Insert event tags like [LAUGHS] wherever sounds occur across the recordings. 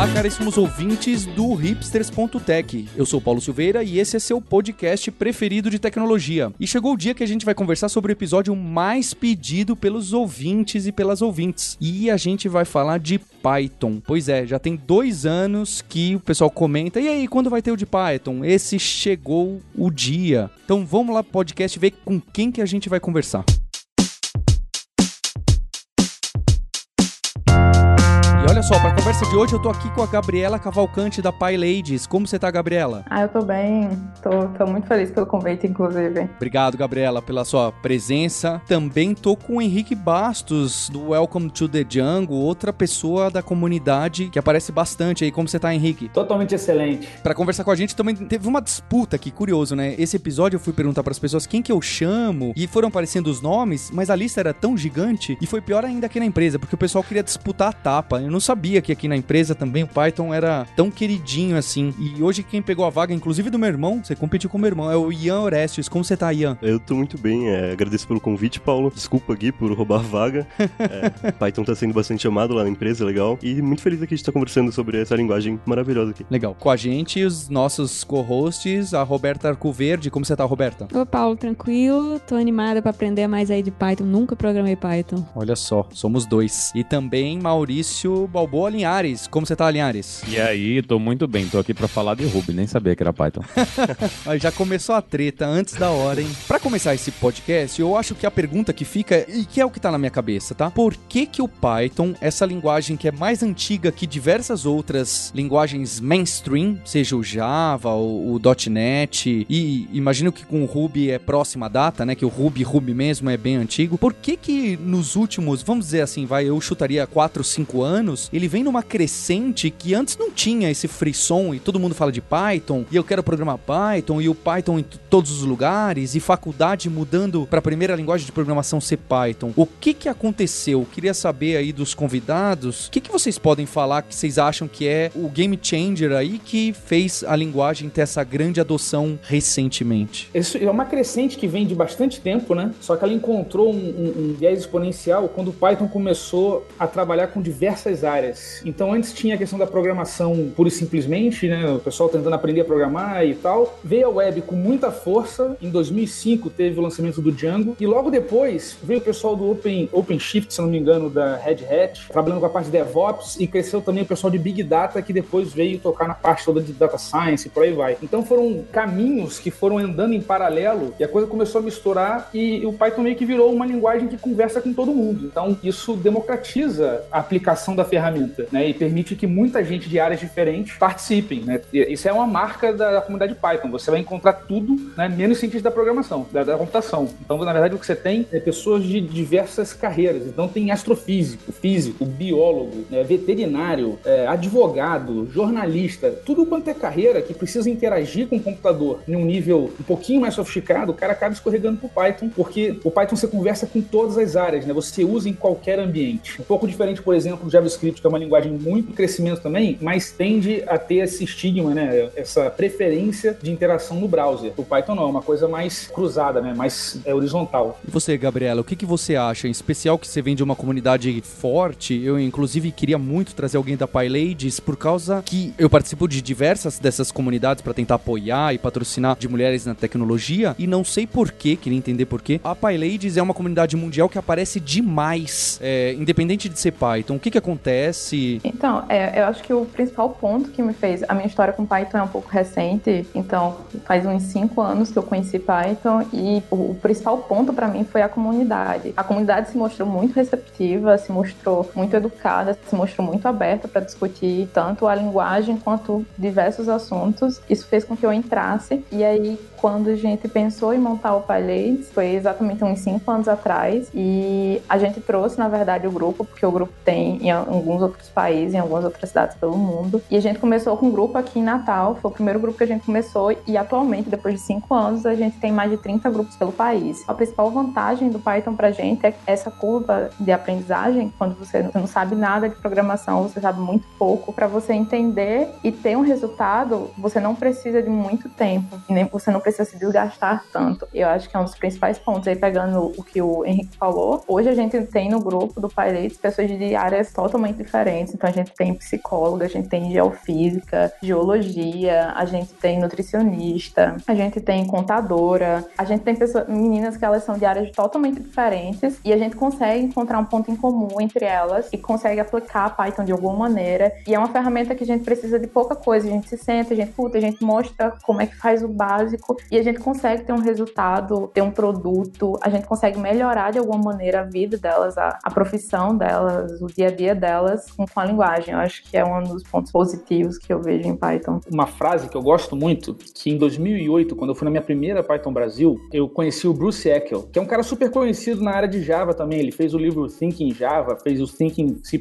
Olá, caríssimos ouvintes do hipsters.tech. Eu sou Paulo Silveira e esse é seu podcast preferido de tecnologia. E chegou o dia que a gente vai conversar sobre o episódio mais pedido pelos ouvintes e pelas ouvintes. E a gente vai falar de Python. Pois é, já tem dois anos que o pessoal comenta. E aí, quando vai ter o de Python? Esse chegou o dia. Então vamos lá, podcast, ver com quem que a gente vai conversar. Olha só, para a conversa de hoje eu tô aqui com a Gabriela Cavalcante da Pi Ladies. Como você tá, Gabriela? Ah, eu tô bem. Tô, tô muito feliz pelo convite, inclusive. Obrigado, Gabriela, pela sua presença. Também tô com o Henrique Bastos, do Welcome to the Jungle, outra pessoa da comunidade que aparece bastante aí. Como você tá, Henrique? Totalmente excelente. Para conversar com a gente também teve uma disputa aqui, curioso, né? Esse episódio eu fui perguntar para as pessoas quem que eu chamo e foram aparecendo os nomes, mas a lista era tão gigante e foi pior ainda aqui na empresa, porque o pessoal queria disputar a tapa. Eu não sabia que aqui na empresa também o Python era tão queridinho assim. E hoje quem pegou a vaga, inclusive do meu irmão, você competiu com o meu irmão, é o Ian Orestes. Como você tá, Ian? Eu tô muito bem, é, agradeço pelo convite, Paulo. Desculpa, Gui, por roubar a vaga. [LAUGHS] É, Python tá sendo bastante chamado lá na empresa, legal. E muito feliz aqui de estar conversando sobre essa linguagem maravilhosa aqui. Legal. Com a gente, os nossos co-hosts, a Roberta Arcoverde. Como você tá, Roberta? Ô, Paulo, tranquilo. Tô animada para aprender mais aí de Python. Nunca programei Python. Olha só, somos dois. E também Maurício Balboa Linhares. Como você tá, Linhares? E aí, tô muito bem. Tô aqui para falar de Ruby, nem sabia que era Python. [LAUGHS] Já começou a treta antes da hora, hein? Pra começar esse podcast, eu acho que a pergunta que fica, e que é o que tá na minha cabeça, tá? Por que que o Python, essa linguagem que é mais antiga que diversas outras linguagens mainstream, seja o Java, o, o .NET, e imagino que com o Ruby é próxima data, né? Que o Ruby, Ruby mesmo é bem antigo. Por que que nos últimos, vamos dizer assim, vai, eu chutaria 4, 5 anos, ele vem numa crescente que antes não tinha esse frisson e todo mundo fala de Python e eu quero programar Python e o Python em todos os lugares e faculdade mudando para a primeira linguagem de programação ser Python. O que que aconteceu? Queria saber aí dos convidados, o que que vocês podem falar que vocês acham que é o game changer aí que fez a linguagem ter essa grande adoção recentemente? Isso é uma crescente que vem de bastante tempo, né? Só que ela encontrou um, um, um viés exponencial quando o Python começou a trabalhar com diversas áreas. Então antes tinha a questão da programação pura e simplesmente, né? O pessoal tentando aprender a programar e tal. Veio a web com muita força. Em 2005 teve o lançamento do Django e logo depois veio o pessoal do Open OpenShift, se não me engano, da Red Hat, trabalhando com a parte de DevOps e cresceu também o pessoal de Big Data que depois veio tocar na parte toda de Data Science e por aí vai. Então foram caminhos que foram andando em paralelo e a coisa começou a misturar e o Python meio que virou uma linguagem que conversa com todo mundo. Então isso democratiza a aplicação da ferramenta, né? E permite que muita gente de áreas diferentes participem, né? Isso é uma marca da comunidade Python. Você vai encontrar tudo, né? Menos cientistas da programação, da, da, computação. Então, na verdade, o que você tem é pessoas de diversas carreiras. Então, tem astrofísico, físico, biólogo, né? veterinário, é, advogado, jornalista, tudo quanto é carreira que precisa interagir com o computador em um nível um pouquinho mais sofisticado, o cara acaba escorregando pro Python, porque o Python você conversa com todas as áreas, né? Você usa em qualquer ambiente. Um pouco diferente, por exemplo, do JavaScript, que é uma linguagem muito crescimento também, mas tende a ter esse estigma, né? Essa preferência de interação no browser. O Python não, é uma coisa mais cruzada, né? Mais é, horizontal. E você, Gabriela, o que, que você acha? Em especial que você vem de uma comunidade forte, eu inclusive queria muito trazer alguém da PyLadies por causa que eu participo de diversas dessas comunidades para tentar apoiar e patrocinar de mulheres na tecnologia e não sei porquê, queria entender porquê. A PyLadies é uma comunidade mundial que aparece demais, é, independente de ser Python. O que que acontece? Então, é, eu acho que o principal ponto que me fez. A minha história com Python é um pouco recente, então faz uns cinco anos que eu conheci Python e o, o principal ponto para mim foi a comunidade. A comunidade se mostrou muito receptiva, se mostrou muito educada, se mostrou muito aberta para discutir tanto a linguagem quanto diversos assuntos. Isso fez com que eu entrasse e aí quando a gente pensou em montar o PyLates, foi exatamente uns 5 anos atrás, e a gente trouxe, na verdade, o grupo, porque o grupo tem em alguns outros países, em algumas outras cidades pelo mundo, e a gente começou com um grupo aqui em Natal, foi o primeiro grupo que a gente começou, e atualmente, depois de 5 anos, a gente tem mais de 30 grupos pelo país. A principal vantagem do Python pra gente é essa curva de aprendizagem, quando você não sabe nada de programação, você sabe muito pouco, para você entender e ter um resultado, você não precisa de muito tempo, nem você não precisa se desgastar tanto. Eu acho que é um dos principais pontos aí, pegando o que o Henrique falou. Hoje a gente tem no grupo do Pirates pessoas de áreas totalmente diferentes. Então a gente tem psicóloga, a gente tem geofísica, geologia, a gente tem nutricionista, a gente tem contadora, a gente tem pessoas, meninas que elas são de áreas totalmente diferentes e a gente consegue encontrar um ponto em comum entre elas e consegue aplicar Python de alguma maneira. E é uma ferramenta que a gente precisa de pouca coisa. A gente se senta, a gente puta, a gente mostra como é que faz o básico e a gente consegue ter um resultado, ter um produto, a gente consegue melhorar de alguma maneira a vida delas, a, a profissão delas, o dia a dia delas com, com a linguagem. Eu acho que é um dos pontos positivos que eu vejo em Python. Uma frase que eu gosto muito, que em 2008, quando eu fui na minha primeira Python Brasil, eu conheci o Bruce Eckel, que é um cara super conhecido na área de Java também. Ele fez o livro Thinking Java, fez o Thinking C++,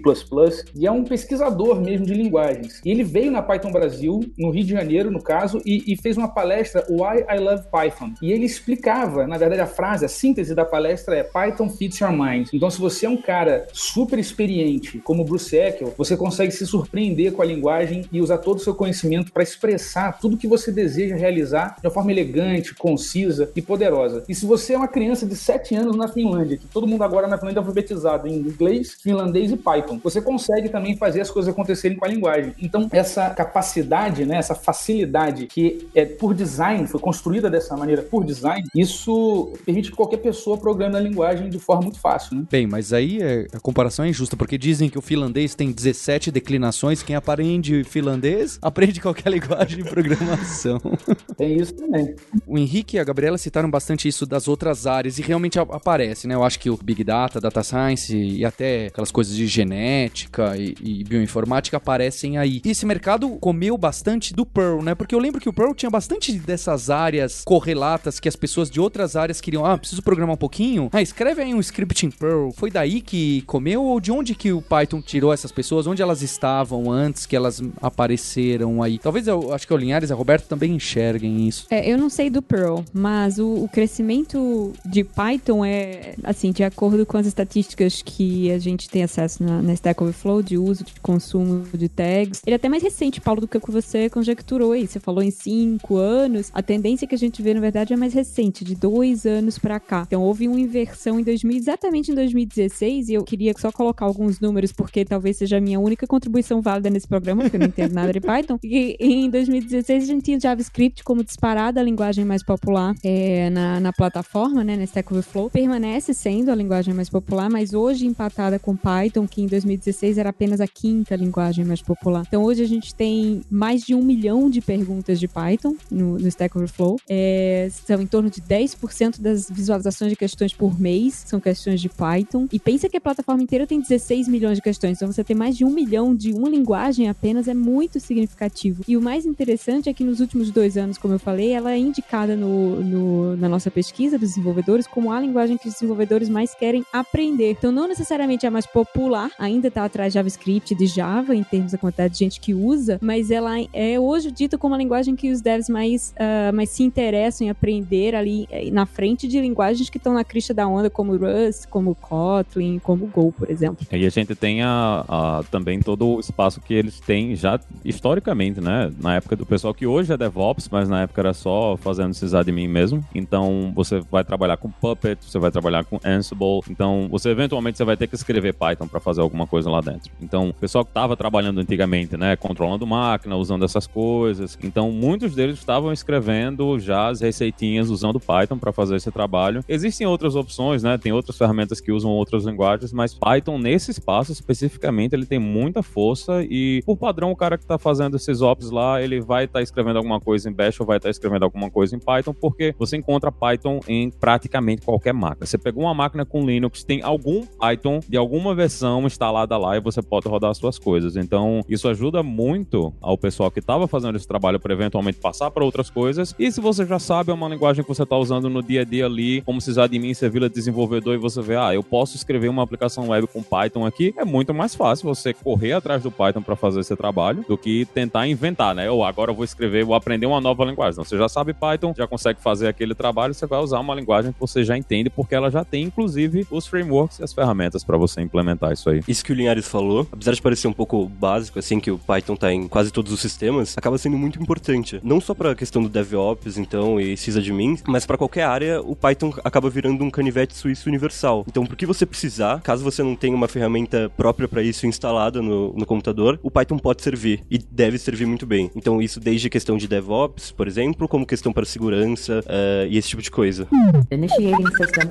e é um pesquisador mesmo de linguagens. E ele veio na Python Brasil, no Rio de Janeiro, no caso, e, e fez uma palestra, Why I Love Python. E ele explicava, na verdade, a frase, a síntese da palestra é Python fits your mind. Então, se você é um cara super experiente, como Bruce Eckel, você consegue se surpreender com a linguagem e usar todo o seu conhecimento para expressar tudo que você deseja realizar de uma forma elegante, concisa e poderosa. E se você é uma criança de 7 anos na Finlândia, que todo mundo agora na Finlândia é alfabetizado em inglês, finlandês e Python, você consegue também fazer as coisas acontecerem com a linguagem. Então, essa capacidade, né, essa facilidade que é por design, foi construída dessa maneira por design, isso permite que qualquer pessoa programe a linguagem de forma muito fácil, né? Bem, mas aí é, a comparação é injusta, porque dizem que o finlandês tem 17 declinações, quem aprende finlandês [LAUGHS] aprende qualquer linguagem de programação. [LAUGHS] Tem isso também. O Henrique e a Gabriela citaram bastante isso das outras áreas e realmente aparece, né? Eu acho que o Big Data, Data Science e até aquelas coisas de genética e, e bioinformática aparecem aí. E esse mercado comeu bastante do Perl, né? Porque eu lembro que o Perl tinha bastante dessas áreas correlatas que as pessoas de outras áreas queriam. Ah, preciso programar um pouquinho. Ah, escreve aí um script em Perl. Foi daí que comeu ou de onde que o Python tirou essas pessoas? Onde elas estavam antes que elas apareceram aí? Talvez eu acho que o Linhares e a Roberto também enxerguem isso. É, eu não sei do Perl, mas o, o crescimento de Python é, assim, de acordo com as estatísticas que a gente tem acesso na, na Stack Overflow de uso, de consumo de tags, ele é até mais recente, Paulo, do que o que você conjecturou aí. Você falou em cinco anos. A tendência que a gente vê, na verdade, é mais recente, de dois anos para cá. Então, houve uma inversão em 2000, exatamente em 2016, e eu queria só colocar alguns números, porque talvez seja a minha única contribuição válida nesse programa, porque eu não entendo nada de Python. [LAUGHS] E em 2016, a gente tinha JavaScript como disparada a linguagem mais popular é, na, na plataforma, né, na Stack Overflow. Permanece sendo a linguagem mais popular, mas hoje empatada com Python, que em 2016 era apenas a quinta linguagem mais popular. Então, hoje a gente tem mais de um milhão de perguntas de Python no, no Stack Overflow. É, são em torno de 10% das visualizações de questões por mês são questões de Python. E pensa que a plataforma inteira tem 16 milhões de questões. Então, você ter mais de um milhão de uma linguagem apenas é muito significativo. E o mais interessante é que nos últimos dois anos, como eu falei, ela é indicada no, no, na nossa pesquisa dos desenvolvedores como a linguagem que os desenvolvedores mais querem aprender. Então, não necessariamente é a mais popular, ainda está atrás de JavaScript e de Java, em termos da quantidade de gente que usa, mas ela é hoje dita como a linguagem que os devs mais, uh, mais se interessam em aprender ali eh, na frente de linguagens que estão na crista da onda, como Rust, como Kotlin, como Go, por exemplo. E a gente tem a, a, também todo o espaço que eles têm já historicamente, né? Na época do pessoal que hoje é DevOps, mas na época era só fazendo sysadmin mesmo. Então você vai trabalhar com Puppet, você vai trabalhar com Ansible. Então você eventualmente você vai ter que escrever Python para fazer alguma coisa lá dentro. Então o pessoal que estava trabalhando antigamente, né? Controlando máquina, usando essas coisas. Então muitos deles estavam escrevendo já as receitinhas usando Python para fazer esse trabalho. Existem outras opções, né? Tem outras ferramentas que usam outras linguagens, mas Python nesse espaço especificamente ele tem muita força e por padrão o cara que está fazendo esses ops lá, ele vai estar tá escrevendo alguma coisa em Bash ou vai estar tá escrevendo alguma coisa em Python, porque você encontra Python em praticamente qualquer máquina. Você pegou uma máquina com Linux, tem algum Python de alguma versão instalada lá e você pode rodar as suas coisas. Então, isso ajuda muito ao pessoal que estava fazendo esse trabalho para eventualmente passar para outras coisas e Se você já sabe, é uma linguagem que você está usando no dia a dia ali, como sysadmin, você vira desenvolvedor e você vê, ah, eu posso escrever uma aplicação web com Python aqui, é muito mais fácil você correr atrás do Python para fazer esse trabalho do que tentar inventar, né? Ou agora eu vou escrever, vou aprender uma nova linguagem. Então, você já sabe Python, já consegue fazer aquele trabalho, você vai usar uma linguagem que você já entende, porque ela já tem, inclusive, os frameworks e as ferramentas para você implementar isso aí. Isso que o Linhares falou, apesar de parecer um pouco básico, assim, que o Python tá em quase todos os sistemas, acaba sendo muito importante. Não só para a questão do DevOps, então, e sysadmin, mas para qualquer área, o Python acaba virando um canivete suíço universal. Então, por que você precisar, caso você não tenha uma ferramenta própria para isso instalada no, no computador, o Python pode servir e deve servir muito bem. Então, isso desde questão de DevOps, por exemplo, como questão para segurança uh, e esse tipo de coisa. Initiating System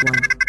1.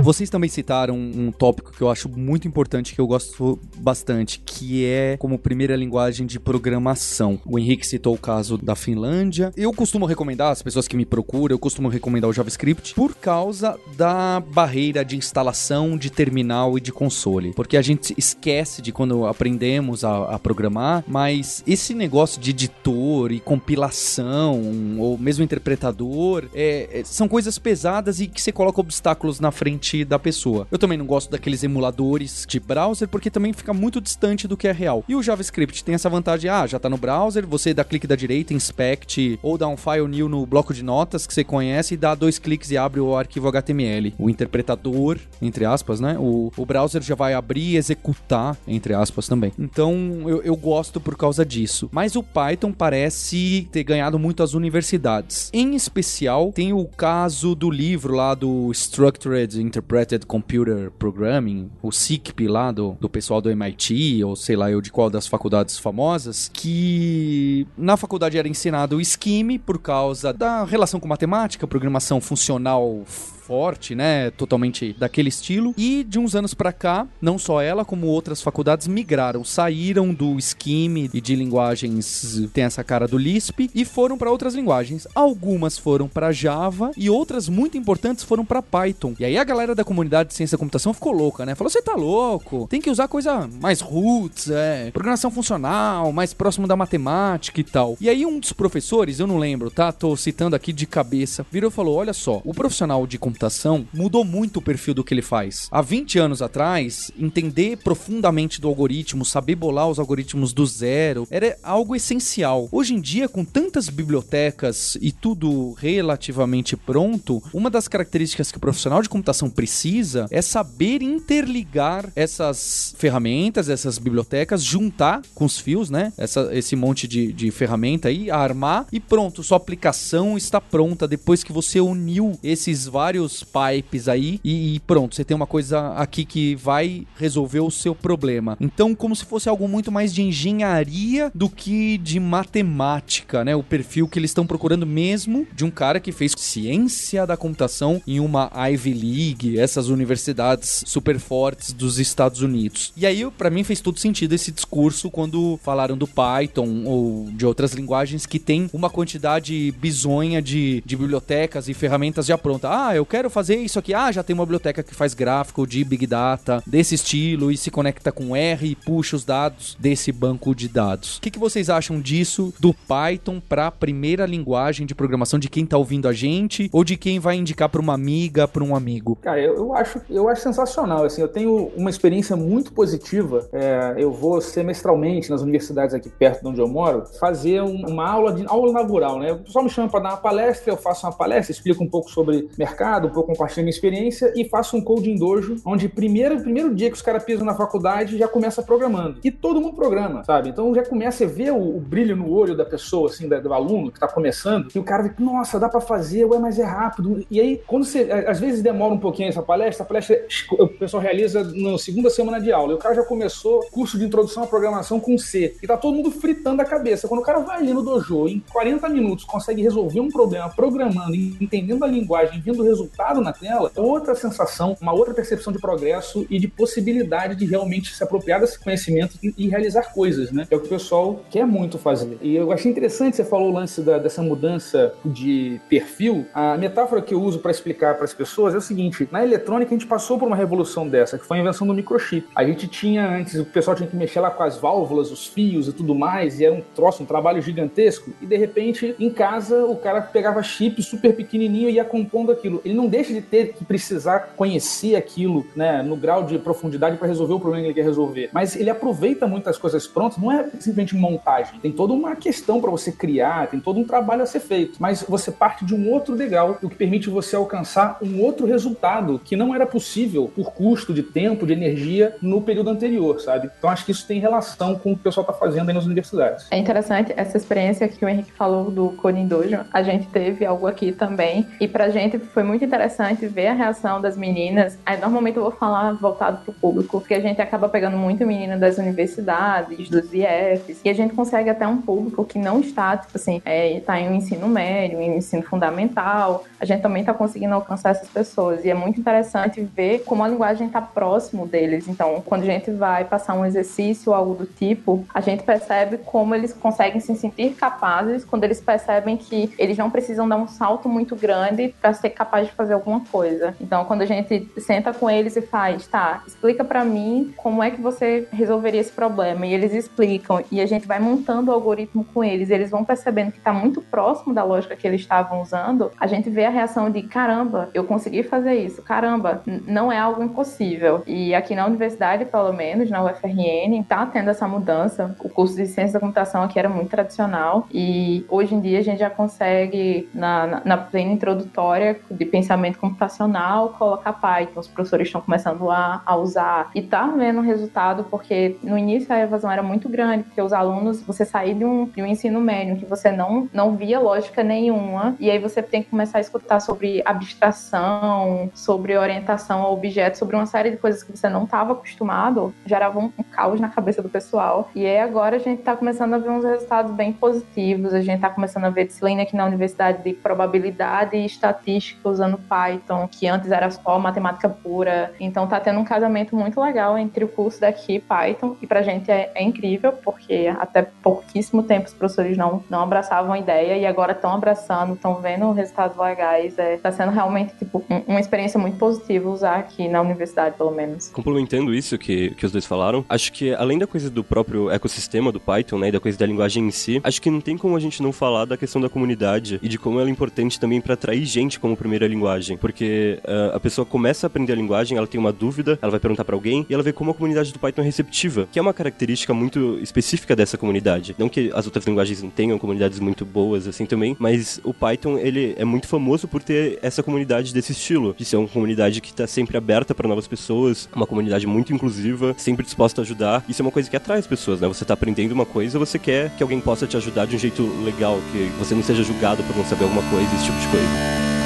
Vocês também citaram um tópico que eu acho muito importante, que eu gosto bastante, que é como primeira linguagem de programação. O Henrique citou o caso da Finlândia. Eu costumo recomendar, as pessoas que me procuram, eu costumo recomendar o JavaScript por causa da barreira de instalação de terminal e de console. Porque a gente esquece de quando aprendemos a, a programar, mas esse negócio de editor e compilação, ou mesmo interpretador, é, é, são coisas pesadas e que você coloca obstáculos na frente frente da pessoa. Eu também não gosto daqueles emuladores de browser, porque também fica muito distante do que é real. E o JavaScript tem essa vantagem, ah, já tá no browser, você dá clique da direita, inspect, ou dá um file new no bloco de notas que você conhece e dá dois cliques e abre o arquivo HTML. O interpretador, entre aspas, né? O, o browser já vai abrir e executar, entre aspas, também. Então, eu, eu gosto por causa disso. Mas o Python parece ter ganhado muito as universidades. Em especial, tem o caso do livro lá do Structured Interpreted Computer Programming, o SICP lá do, do pessoal do MIT, ou sei lá eu de qual das faculdades famosas, que na faculdade era ensinado o Scheme por causa da relação com matemática, programação funcional forte, né? Totalmente daquele estilo. E de uns anos para cá, não só ela, como outras faculdades migraram, saíram do Scheme e de linguagens tem essa cara do Lisp e foram para outras linguagens. Algumas foram para Java e outras muito importantes foram para Python. E aí a galera da comunidade de ciência da computação ficou louca, né? Falou: "Você tá louco? Tem que usar coisa mais roots, é, programação funcional, mais próximo da matemática e tal". E aí um dos professores, eu não lembro, tá? Tô citando aqui de cabeça, virou e falou: "Olha só, o profissional de computação computação mudou muito o perfil do que ele faz. Há 20 anos atrás, entender profundamente do algoritmo, saber bolar os algoritmos do zero, era algo essencial. Hoje em dia, com tantas bibliotecas e tudo relativamente pronto, uma das características que o profissional de computação precisa é saber interligar essas ferramentas, essas bibliotecas, juntar com os fios, né? Essa, esse monte de, de ferramenta aí, armar e pronto, sua aplicação está pronta depois que você uniu esses vários vários pipes aí e, e, pronto, você tem uma coisa aqui que vai resolver o seu problema. Então, como se fosse algo muito mais de engenharia do que de matemática, né? O perfil que eles estão procurando mesmo de um cara que fez ciência da computação em uma Ivy League, essas universidades super fortes dos Estados Unidos. E aí, para mim, fez todo sentido esse discurso quando falaram do Python ou de outras linguagens que tem uma quantidade bizonha de, de bibliotecas e ferramentas já pronta. Ah, eu quero fazer isso aqui. Ah, já tem uma biblioteca que faz gráfico de Big Data desse estilo e se conecta com R e puxa os dados desse banco de dados. O que, que vocês acham disso do Python para primeira linguagem de programação de quem está ouvindo a gente ou de quem vai indicar para uma amiga, para um amigo? Cara, eu, eu, acho, eu acho sensacional. Assim, eu tenho uma experiência muito positiva. É, eu vou semestralmente nas universidades aqui perto de onde eu moro fazer um, uma aula de aula inaugural, né? O pessoal me chama para dar uma palestra, eu faço uma palestra, explico um pouco sobre mercado mercado, um pouco minha experiência e faço um coding dojo, onde primeiro, primeiro dia que os caras pisam na faculdade já começa programando. E todo mundo programa, sabe? Então já começa a ver o, o brilho no olho da pessoa, assim, da, do aluno que tá começando, e o cara fica, nossa, dá para fazer, ué, mas é rápido. E aí, quando você, às vezes demora um pouquinho essa palestra, a palestra o pessoal realiza na segunda semana de aula, e o cara já começou curso de introdução à programação com C, e tá todo mundo fritando a cabeça. Quando o cara vai ali no dojo, em 40 minutos, consegue resolver um problema programando, entendendo a linguagem, vendo o resultado resultado na tela, outra sensação, uma outra percepção de progresso e de possibilidade de realmente se apropriar desse conhecimento e, e realizar coisas, né? É o que o pessoal quer muito fazer. E eu achei interessante você falou o lance da, dessa mudança de perfil. A metáfora que eu uso para explicar para as pessoas é o seguinte: na eletrônica a gente passou por uma revolução dessa, que foi a invenção do microchip. A gente tinha antes, o pessoal tinha que mexer lá com as válvulas, os fios e tudo mais, e era um troço, um trabalho gigantesco. E de repente, em casa, o cara pegava chip super pequenininho e ia compondo aquilo. Ele não deixa de ter que precisar conhecer aquilo, né, no grau de profundidade para resolver o problema que ele quer resolver. Mas ele aproveita muitas coisas prontas, não é simplesmente montagem. Tem toda uma questão para você criar, tem todo um trabalho a ser feito. Mas você parte de um outro degrau, o que permite você alcançar um outro resultado que não era possível por custo de tempo, de energia no período anterior, sabe? Então acho que isso tem relação com o que o pessoal está fazendo aí nas universidades. É interessante essa experiência que o Henrique falou do Coding Dojo. A gente teve algo aqui também e pra gente foi muito interessante ver a reação das meninas. Aí normalmente eu vou falar voltado pro público, porque a gente acaba pegando muito menina das universidades, dos IFs, e a gente consegue até um público que não está, tipo assim, é, tá em um ensino médio, em um ensino fundamental. A gente também tá conseguindo alcançar essas pessoas. E é muito interessante ver como a linguagem tá próximo deles. Então, quando a gente vai passar um exercício ou algo do tipo, a gente percebe como eles conseguem se sentir capazes quando eles percebem que eles não precisam dar um salto muito grande para ser capaz de fazer alguma coisa. Então, quando a gente senta com eles e faz, tá, explica para mim como é que você resolveria esse problema e eles explicam e a gente vai montando o algoritmo com eles, eles vão percebendo que está muito próximo da lógica que eles estavam usando, a gente vê a reação de caramba, eu consegui fazer isso, caramba, não é algo impossível. E aqui na universidade, pelo menos, na UFRN, tá tendo essa mudança. O curso de ciência da computação aqui era muito tradicional e hoje em dia a gente já consegue, na, na, na plena introdutória de pensamento computacional, colocar Python. Os professores estão começando a, a usar e tá vendo resultado porque no início a evasão era muito grande, porque os alunos, você sair de um, de um ensino médio que você não, não via lógica nenhuma e aí você tem que começar a escutar sobre abstração, sobre orientação a objetos, sobre uma série de coisas que você não estava acostumado, gerava um, um, caos na cabeça do pessoal. E aí agora a gente está começando a ver uns resultados bem positivos, a gente está começando a ver disciplina aqui na universidade de probabilidade e estatística usando Python, que antes era só matemática pura. Então tá tendo um casamento muito legal entre o curso daqui e Python, e pra gente é, é incrível, porque até pouquíssimo tempo os professores não, não abraçavam a ideia e agora estão abraçando, estão vendo resultados legais. É, tá sendo realmente tipo, um, uma experiência muito positiva usar aqui na universidade, pelo menos. Complementando isso que, que os dois falaram, acho que além da coisa do próprio ecossistema do Python, né, e da coisa da linguagem em si, acho que não tem como a gente não falar da questão da comunidade e de como ela é importante também para atrair gente como primeira linguagem, porque uh, a pessoa começa a aprender a linguagem, ela tem uma dúvida, ela vai perguntar para alguém e ela vê como a comunidade do Python é receptiva, que é uma característica muito específica dessa comunidade. Não que as outras linguagens não tenham comunidades muito boas assim também, mas o Python ele é muito famoso por ter essa comunidade desse estilo, de ser uma comunidade que está sempre aberta para novas pessoas, uma comunidade muito inclusiva, sempre disposta a ajudar. Isso é uma coisa que atrai as pessoas, né? Você tá aprendendo uma coisa, você quer que alguém possa te ajudar de um jeito legal, que você não seja julgado por não saber alguma coisa, esse tipo de coisa.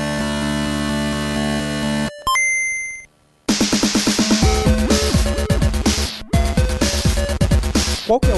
Qual que é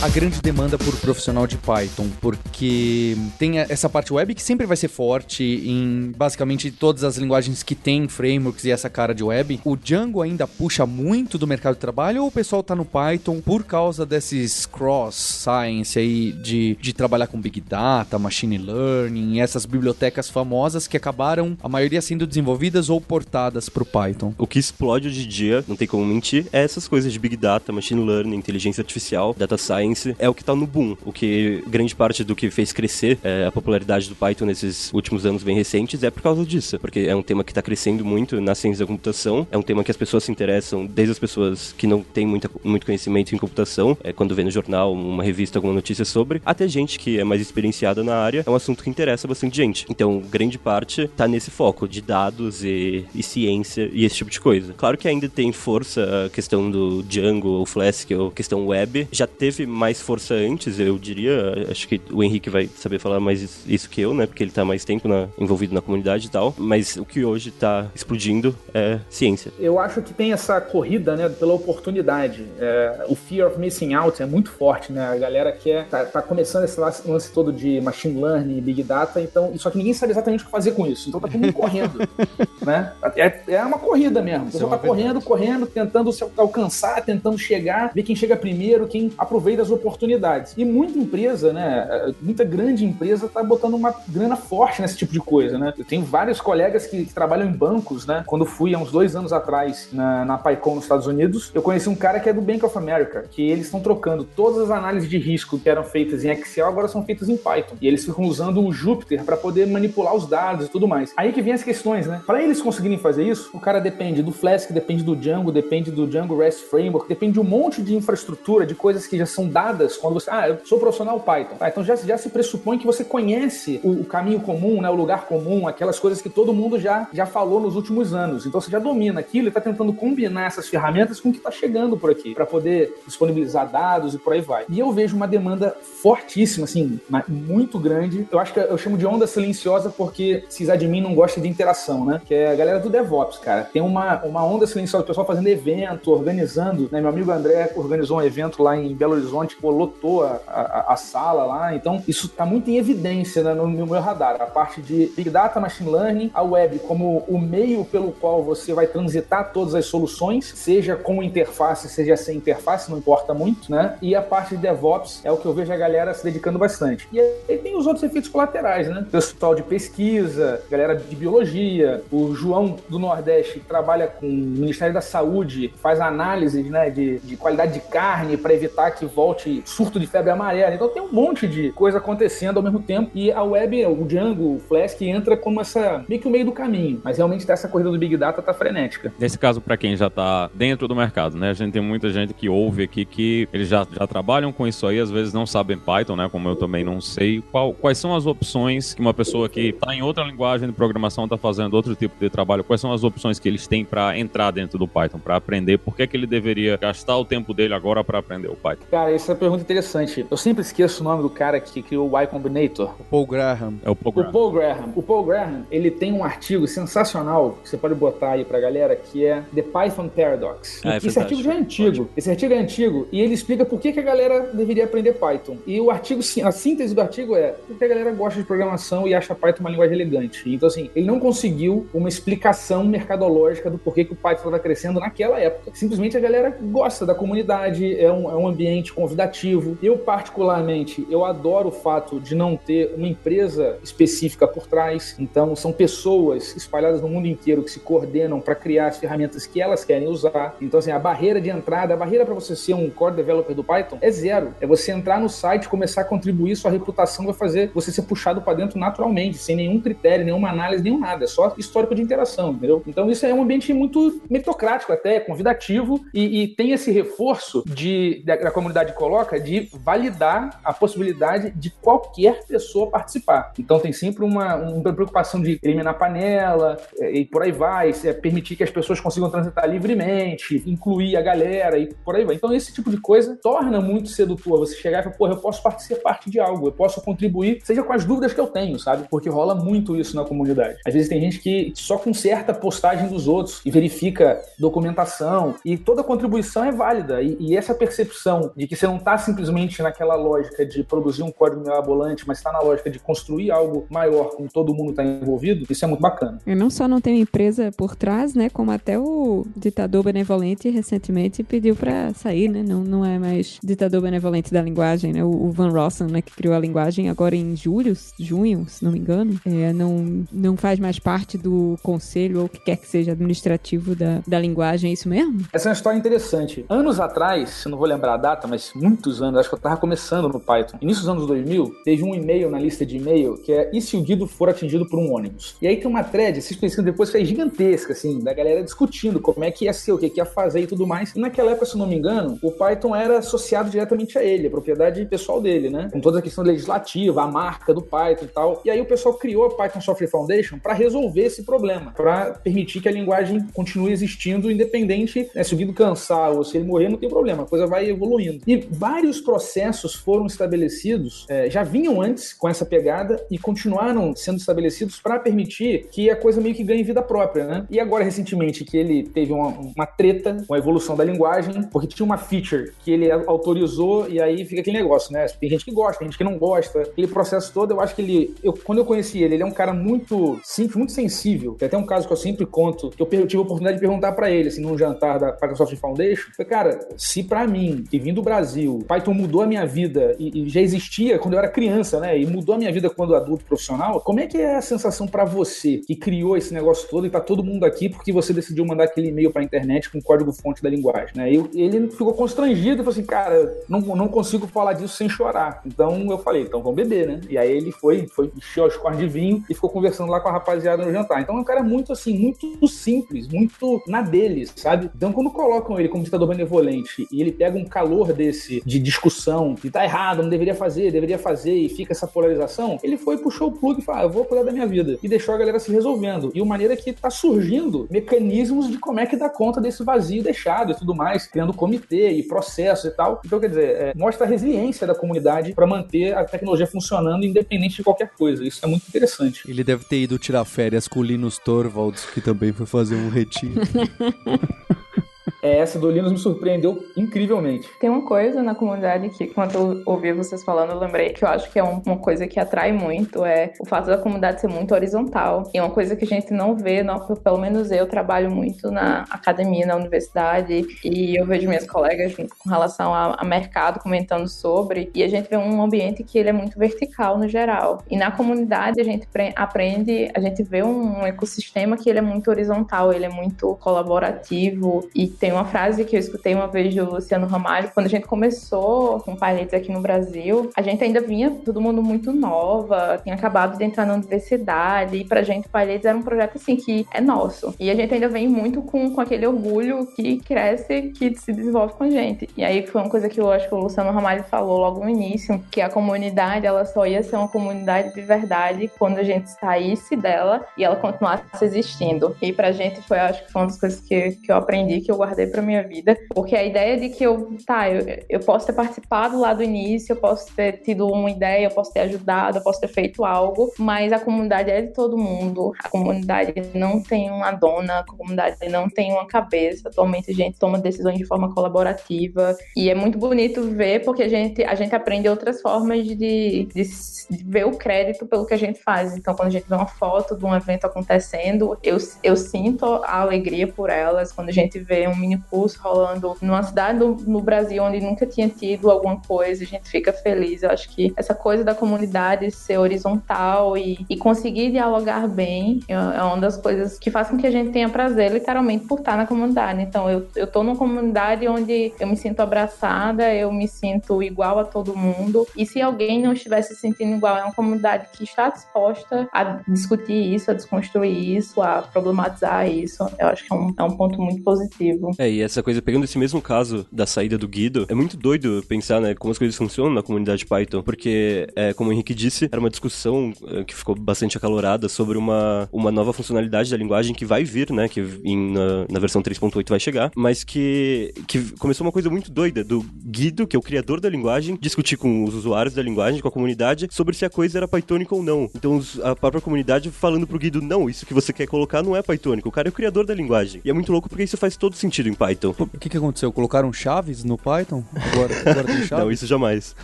a grande demanda por profissional de Python? Porque tem essa parte web que sempre vai ser forte em basicamente todas as linguagens que tem frameworks e essa cara de web. O Django ainda puxa muito do mercado de trabalho ou o pessoal tá no Python por causa desses cross science aí de, de trabalhar com Big Data, Machine Learning, essas bibliotecas famosas que acabaram a maioria sendo desenvolvidas ou portadas para o Python? O que explode hoje em dia, não tem como mentir, é essas coisas de Big Data, Machine Learning, inteligência artificial, data science, é o que tá no boom. O que grande parte do que fez crescer é, a popularidade do Python nesses últimos anos bem recentes é por causa disso. Porque é um tema que tá crescendo muito na ciência da computação, é um tema que as pessoas se interessam, desde as pessoas que não têm muita, muito conhecimento em computação, é, quando vê no jornal, uma revista, alguma notícia sobre, até gente que é mais experienciada na área, é um assunto que interessa bastante gente. Então, grande parte tá nesse foco de dados e, e ciência e esse tipo de coisa. Claro que ainda tem força a questão do Django ou Flask ou questão web, já teve mais força antes, eu diria. Acho que o Henrique vai saber falar mais isso que eu, né? Porque ele tá mais tempo na, envolvido na comunidade e tal. Mas o que hoje tá explodindo é ciência. Eu acho que tem essa corrida, né, pela oportunidade. É, o fear of missing out é muito forte, né? A galera quer. Tá, tá começando esse lance, todo de machine learning, big data, então. Só que ninguém sabe exatamente o que fazer com isso. Então tá todo mundo correndo. [LAUGHS] né? É, é uma corrida mesmo. Você é tá correndo, correndo, tentando se alcançar, tentando chegar, ver quem chega primeiro, quem aproveita oportunidades. E muita empresa, né? Muita grande empresa tá botando uma grana forte nesse tipo de coisa, né? Eu tenho vários colegas que, que trabalham em bancos, né? Quando fui há uns dois anos atrás na, na PyCon nos Estados Unidos, eu conheci um cara que é do Bank of America, que eles estão trocando todas as análises de risco que eram feitas em Excel, agora são feitas em Python. E eles ficam usando o Jupyter para poder manipular os dados e tudo mais. Aí que vem as questões, né? Para eles conseguirem fazer isso, o cara depende do Flask, depende do Django, depende do Django REST Framework, depende de um monte de infraestrutura, de coisas que já são dadas quando você. Ah, eu sou profissional Python. Ah, então já, já se pressupõe que você conhece o, o caminho comum, né? O lugar comum, aquelas coisas que todo mundo já, já falou nos últimos anos. Então você já domina aquilo e está tentando combinar essas ferramentas com o que está chegando por aqui, para poder disponibilizar dados e por aí vai. E eu vejo uma demanda fortíssima, assim, muito grande. Eu acho que eu chamo de onda silenciosa porque sysadmin não gosta de interação, né? Que é a galera do DevOps, cara. Tem uma, uma onda silenciosa, o pessoal fazendo evento, organizando, né? Meu amigo André organizou um evento lá em Belo Horizonte, pô, lotou a, a, a sala lá. Então, isso está muito em evidência né, no, no meu radar. A parte de Big Data, Machine Learning, a web como o meio pelo qual você vai transitar todas as soluções, seja com interface, seja sem interface, não importa muito, né? E a parte de DevOps é o que eu vejo a galera se dedicando bastante. E aí tem os outros efeitos colaterais, né? Pessoal de pesquisa, galera de biologia, o João do Nordeste trabalha com o Ministério da Saúde, faz análises né, de, de qualidade de carne para evitar que volte surto de febre amarela. Então tem um monte de coisa acontecendo ao mesmo tempo. E a web, o Django, o Flask entra como essa meio que o meio do caminho. Mas realmente essa corrida do Big Data tá frenética. Nesse caso, para quem já tá dentro do mercado, né? A gente tem muita gente que ouve aqui que eles já, já trabalham com isso aí, às vezes não sabem Python, né? Como eu também não sei. Qual, quais são as opções que uma pessoa que tá em outra linguagem de programação tá fazendo outro tipo de trabalho? Quais são as opções que eles têm para entrar dentro do Python, para aprender? Por que, que ele deveria gastar o tempo dele agora para aprender o Python? Cara, essa é uma pergunta interessante. Eu sempre esqueço o nome do cara que criou o Y Combinator. O Paul Graham. É o Paul Graham. O Paul Graham. O Paul Graham, ele tem um artigo sensacional que você pode botar aí pra galera, que é The Python Paradox. Ah, é Esse artigo já é antigo. Esse artigo é antigo e ele explica por que, que a galera deveria aprender Python. E o artigo, a síntese do artigo é porque a galera gosta de programação e acha Python uma linguagem elegante. Então, assim, ele não conseguiu uma explicação mercadológica do porquê que o Python estava crescendo naquela época. Simplesmente a galera gosta da comunidade, é um, é um ambiente convidativo. Eu, particularmente, eu adoro o fato de não ter uma empresa específica por trás. Então, são pessoas espalhadas no mundo inteiro que se coordenam para criar as ferramentas que elas querem usar. Então, assim, a barreira de entrada, a barreira para você ser um core developer do Python é zero. É você entrar no site, começar a contribuir, sua reputação vai fazer você ser puxado para dentro naturalmente, sem nenhum critério, nenhuma análise, nenhum nada. É só histórico de interação, entendeu? Então, isso é um ambiente muito meritocrático até, convidativo e, e tem esse reforço de, da, a comunidade coloca de validar a possibilidade de qualquer pessoa participar. Então, tem sempre uma, uma preocupação de eliminar panela é, e por aí vai, é, permitir que as pessoas consigam transitar livremente, incluir a galera e por aí vai. Então, esse tipo de coisa torna muito sedutor você chegar e falar, porra, eu posso ser parte de algo, eu posso contribuir, seja com as dúvidas que eu tenho, sabe? Porque rola muito isso na comunidade. Às vezes tem gente que só conserta a postagem dos outros e verifica documentação e toda contribuição é válida. E, e essa percepção de que você não está simplesmente naquela lógica de produzir um código mirabolante, mas está na lógica de construir algo maior com todo mundo está envolvido, isso é muito bacana. E não só não tem uma empresa por trás, né, como até o ditador benevolente recentemente pediu para sair, né? Não, não é mais ditador benevolente da linguagem, né? O, Van Rossum, né, que criou a linguagem agora em julho, junho, se não me engano, é, não, não faz mais parte do conselho ou o que quer que seja administrativo da, da linguagem, é isso mesmo? Essa é uma história interessante. Anos atrás, eu não vou lembrar a data, mas muitos anos, acho que eu tava começando no Python. Início dos anos 2000, teve um e-mail na lista de e-mail que é e se o Guido for atingido por um ônibus? E aí tem uma thread, vocês pensam depois, foi gigantesca, assim, da galera discutindo como é que ia ser, o que, que ia fazer e tudo mais. E naquela época, se não me engano, o Python era associado diretamente a ele, a propriedade pessoal dele, né? Com toda a questão legislativa, a marca do Python e tal. E aí o pessoal criou a Python Software Foundation para resolver esse problema, para permitir que a linguagem continue existindo independente, né? Se o Guido cansar ou se ele morrer, não tem problema, a coisa vai evoluindo. E vários processos foram estabelecidos, é, já vinham antes com essa pegada e continuaram sendo estabelecidos para permitir que a coisa meio que ganhe vida própria, né? E agora, recentemente, que ele teve uma, uma treta com a evolução da linguagem, porque tinha uma feature que ele autorizou e aí fica aquele negócio, né? Tem gente que gosta, tem gente que não gosta. Aquele processo todo, eu acho que ele. Eu, quando eu conheci ele, ele é um cara muito simples, muito sensível. Tem até um caso que eu sempre conto, que eu tive a oportunidade de perguntar para ele, assim, num jantar da Microsoft Foundation. Falei, cara, se para mim, que vim do Brasil, Python mudou a minha vida e, e, já existia quando eu era criança, né? E mudou a minha vida quando adulto profissional, como é que é a sensação para você que criou esse negócio todo e tá todo mundo aqui porque você decidiu mandar aquele e-mail pra internet com código-fonte da linguagem, né? E ele ficou constrangido e falou assim, cara, não, não consigo falar disso sem chorar. Então eu falei, então vamos beber, né? E aí ele foi, foi encheu as cores de vinho e ficou conversando lá com a rapaziada no jantar. Então é um cara muito assim, muito simples, muito na dele, sabe? Então quando colocam ele como ditador benevolente e ele pega um calor desse de discussão, que tá errado, não deveria fazer, deveria fazer e fica essa polarização, ele foi, puxou o plug e falou, ah, eu vou cuidar da minha vida. E deixou a galera se resolvendo. E uma maneira que tá surgindo mecanismos de como é que dá conta desse vazio deixado e tudo mais, criando comitê e processo e tal. Então, quer dizer, é, mostra a resiliência da comunidade para manter a tecnologia funcionando independente de qualquer coisa. Isso é muito interessante. Ele deve ter ido tirar férias com o Linus Torvalds, que também foi fazer um retiro. [LAUGHS] é, essa do Linux me surpreendeu incrivelmente. Tem uma coisa na comunidade que, quando eu ouvi vocês falando, eu lembrei que eu acho que é uma coisa que atrai muito, é o fato da comunidade ser muito horizontal. E é uma coisa que a gente não vê, não, pelo menos eu trabalho muito na academia, na universidade, e eu vejo minhas colegas com relação a, a mercado comentando sobre, e a gente vê um ambiente que ele é muito vertical no geral. E na comunidade a gente aprende, a gente vê um ecossistema que ele é muito horizontal, ele é muito colaborativo e tem uma frase que eu escutei uma vez do Luciano Ramalho, quando a gente começou com paletes aqui no Brasil, a gente ainda vinha todo mundo muito nova, tinha acabado de entrar na universidade, e pra gente paletes era um projeto assim que é nosso. E a gente ainda vem muito com, com aquele orgulho que cresce, que se desenvolve com a gente. E aí foi uma coisa que eu acho que o Luciano Ramalho falou logo no início, que a comunidade, ela só ia ser uma comunidade de verdade quando a gente saísse dela e ela continuasse existindo. E pra gente foi, acho que foi uma das coisas que, que eu aprendi, que eu guardei para minha vida, porque a ideia de que eu, tá, eu, eu posso ter participado lá do início, eu posso ter tido uma ideia, eu posso ter ajudado, eu posso ter feito algo, mas a comunidade é de todo mundo, a comunidade não tem uma dona, a comunidade não tem uma cabeça, atualmente a gente toma decisões de forma colaborativa e é muito bonito ver porque a gente, a gente aprende outras formas de, de, de ver o crédito pelo que a gente faz. Então, quando a gente vê uma foto de um evento acontecendo, eu, eu sinto a alegria por elas. Quando a gente vê um mini curso rolando numa cidade do, no Brasil onde nunca tinha tido alguma coisa, a gente fica feliz. Eu acho que essa coisa da comunidade ser horizontal e, e conseguir dialogar bem é, é uma das coisas que faz com que a gente tenha prazer, literalmente, por estar na comunidade. Então, eu, eu tô numa comunidade onde eu me sinto abraçada, eu me sinto igual a todo mundo. E se alguém não estiver se sentindo igual, é uma comunidade que está disposta a discutir isso, a desconstruir isso, a problematizar isso. Eu acho que é um, é um ponto muito positivo. É, e essa coisa, pegando esse mesmo caso da saída do Guido, é muito doido pensar, né, como as coisas funcionam na comunidade Python, porque, é, como o Henrique disse, era uma discussão é, que ficou bastante acalorada sobre uma, uma nova funcionalidade da linguagem que vai vir, né, que em, na, na versão 3.8 vai chegar, mas que, que começou uma coisa muito doida do Guido, que é o criador da linguagem, discutir com os usuários da linguagem, com a comunidade, sobre se a coisa era pythonic ou não. Então, os, a própria comunidade falando pro Guido, não, isso que você quer colocar não é pythonic, o cara é o criador da linguagem. E é muito louco porque isso faz todo sentido em Python. O que, que aconteceu? Colocaram chaves no Python? Agora, agora tem [LAUGHS] chaves? Não, isso jamais.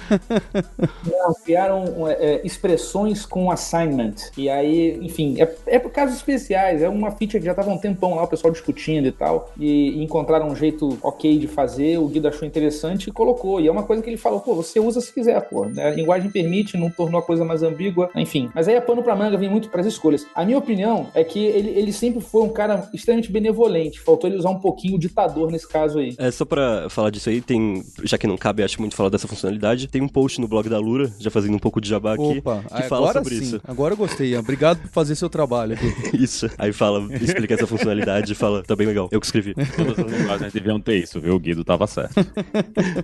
[LAUGHS] Não, criaram é, expressões com assignment. E aí, enfim, é, é por casos especiais. É uma feature que já estava um tempão lá, o pessoal discutindo e tal. E, e encontraram um jeito ok de fazer. O Guido achou interessante e colocou. E é uma coisa que ele falou: pô, você usa se quiser, pô. Né? A linguagem permite, não tornou a coisa mais ambígua. Enfim. Mas aí a pano pra manga vem muito para as escolhas. A minha opinião é que ele, ele sempre foi um cara extremamente benevolente. Faltou ele usar um pouquinho ditador nesse caso aí. É, só pra falar disso aí, tem. Já que não cabe, acho muito falar dessa funcionalidade, tem um post no blog da Lura, já fazendo um pouco de jabá aqui, Opa, que fala sobre sim. isso. Agora eu gostei. Obrigado por fazer seu trabalho [LAUGHS] isso. Aí fala, explica essa funcionalidade e fala, tá bem legal. Eu que escrevi. Todas as linguagens deviam ter isso, viu? O Guido tava certo.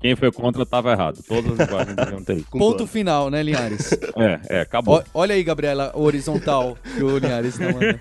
Quem foi contra tava errado. Todas as linguagens deviam ter isso. Ponto final, né, Linhares? É, é, acabou. O, olha aí, Gabriela, o horizontal que o Linhares tá mandando.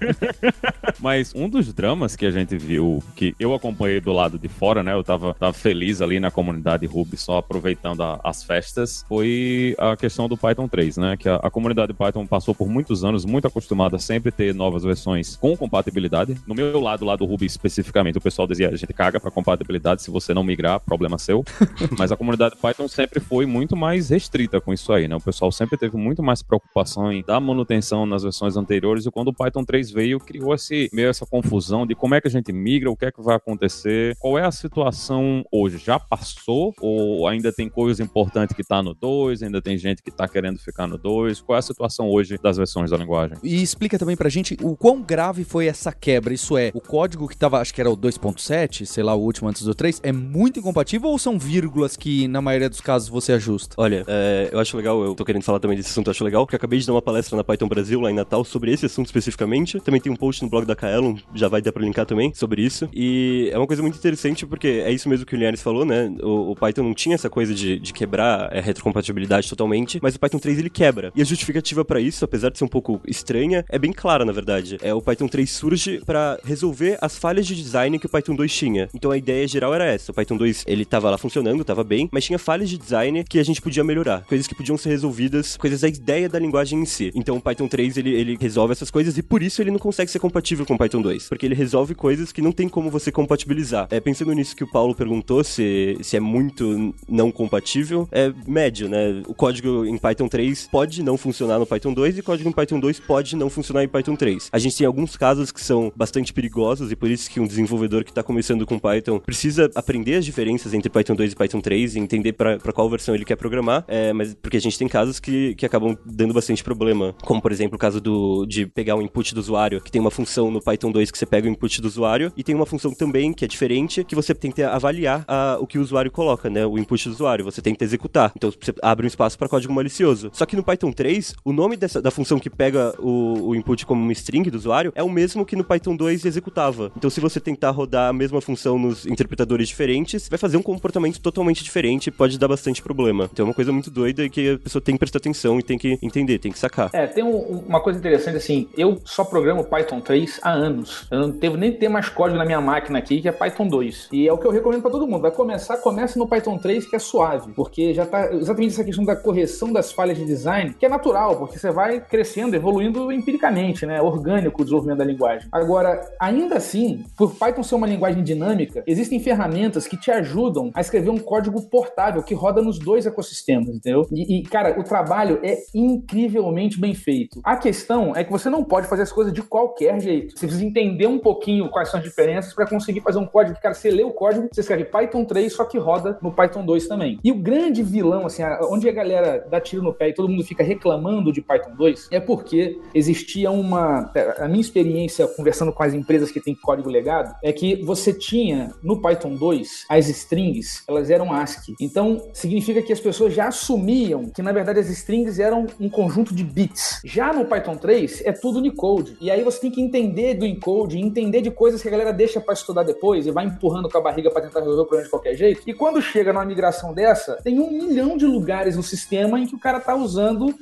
Mas um dos dramas que a gente viu, que eu acompanhei do lado de fora, né? Eu tava, tava feliz ali na comunidade Ruby, só aproveitando a, as festas. Foi a questão do Python 3, né? Que a, a comunidade Python passou por muitos anos muito acostumada a sempre ter novas versões com compatibilidade. No meu lado, lá do Ruby especificamente, o pessoal dizia: a gente caga pra compatibilidade, se você não migrar, problema seu. [LAUGHS] Mas a comunidade Python sempre foi muito mais restrita com isso aí, né? O pessoal sempre teve muito mais preocupação em dar manutenção nas versões anteriores e quando o Python 3 veio, criou esse, meio essa confusão de como é que a gente migra, o que é que vai acontecer, qual é a situação hoje? Já passou ou ainda tem coisa importante que tá no 2, ainda tem gente que tá querendo ficar no 2? Qual é a situação hoje das versões da linguagem? E explica também pra gente o quão grave foi essa quebra. Isso é, o código que tava, acho que era o 2.7, sei lá, o último antes do 3, é muito incompatível ou são vírgulas que na maioria dos casos você ajusta? Olha, é, eu acho legal, eu tô querendo falar também desse assunto, eu acho legal, porque eu acabei de dar uma palestra na Python Brasil, lá em Natal, sobre esse assunto especificamente. Também tem um post no blog da Kaelon, já vai dar pra linkar também, sobre isso. E é uma coisa muito interessante, porque é isso mesmo que o Linhares falou, né? O, o Python não tinha essa coisa de, de quebrar a retrocompatibilidade totalmente, mas o Python 3 ele quebra. E a justificativa pra isso, apesar de ser um pouco estranha, é bem clara, na verdade. É o Python 3 surge pra resolver as falhas de design que o Python 2 tinha. Então a ideia geral era essa. O Python 2, ele tava lá funcionando, tava bem, mas tinha falhas de design que a gente podia melhorar. Coisas que podiam ser resolvidas, coisas da ideia da linguagem em si. Então o Python 3, ele, ele resolve essas coisas e por isso ele não consegue ser compatível com o Python 2. Porque ele resolve coisas que não tem como você compatibilizar. É, pensando nisso que o Paulo perguntou, se, se é muito não compatível, é médio, né? O código em Python 3 pode não funcionar no Python 2 e o código em Python 2 pode não funcionar em Python 3. A gente tem alguns casos que são bastante perigosos e por isso que um desenvolvedor que está começando com Python precisa aprender as diferenças entre Python 2 e Python 3 e entender para qual versão ele quer programar, é, mas porque a gente tem casos que, que acabam dando bastante problema, como por exemplo o caso do, de pegar o input do usuário, que tem uma função no Python 2 que você pega o input do usuário e tem uma função também que é diferente, que você tem que avaliar a, o que o usuário coloca, né, o input do usuário, você tem que executar. Então você abre um espaço para código malicioso. Só que no Python 3, o nome dessa, da função que pega o, o input como uma string do usuário é o mesmo que no Python 2 executava. Então se você tentar rodar a mesma função nos interpretadores diferentes, vai fazer um comportamento totalmente diferente pode dar bastante problema. Então é uma coisa muito doida e que a pessoa tem que prestar atenção e tem que entender, tem que sacar. É, tem um, uma coisa interessante assim, eu só programo Python 3 há anos. Eu não devo nem ter mais código na minha máquina aqui, que é Python 2. E é o que eu recomendo para todo mundo. Vai começar, comece no Python 3, que é suave, porque já tá exatamente essa questão da correção das falhas de design, que é natural, porque você vai crescendo, evoluindo empiricamente, né? Orgânico o desenvolvimento da linguagem. Agora, ainda assim, por Python ser uma linguagem dinâmica, existem ferramentas que te ajudam a escrever um código portável que roda nos dois ecossistemas, entendeu? E, e, cara, o trabalho é incrivelmente bem feito. A questão é que você não pode fazer as coisas de qualquer jeito. Você precisa entender um pouquinho quais são as diferenças para conseguir fazer um código cara, você lê o código, você escreve Python 3, só que roda no Python 2 também. E o grande vilão, assim, onde a galera dá tiro no pé e todo mundo fica reclamando de Python 2, é porque existia uma. A minha experiência conversando com as empresas que têm código legado é que você tinha no Python 2 as strings, elas eram ASCII. Então, significa que as pessoas já assumiam que, na verdade, as strings eram um conjunto de bits. Já no Python 3, é tudo Unicode. E aí você tem que entender do encode, entender de coisas que a galera deixa para estudar depois e vai empurrando com a barriga para tentar resolver o problema de qualquer jeito. E quando chega numa migração dessa, tem um milhão de lugares no sistema em que o cara tá usando,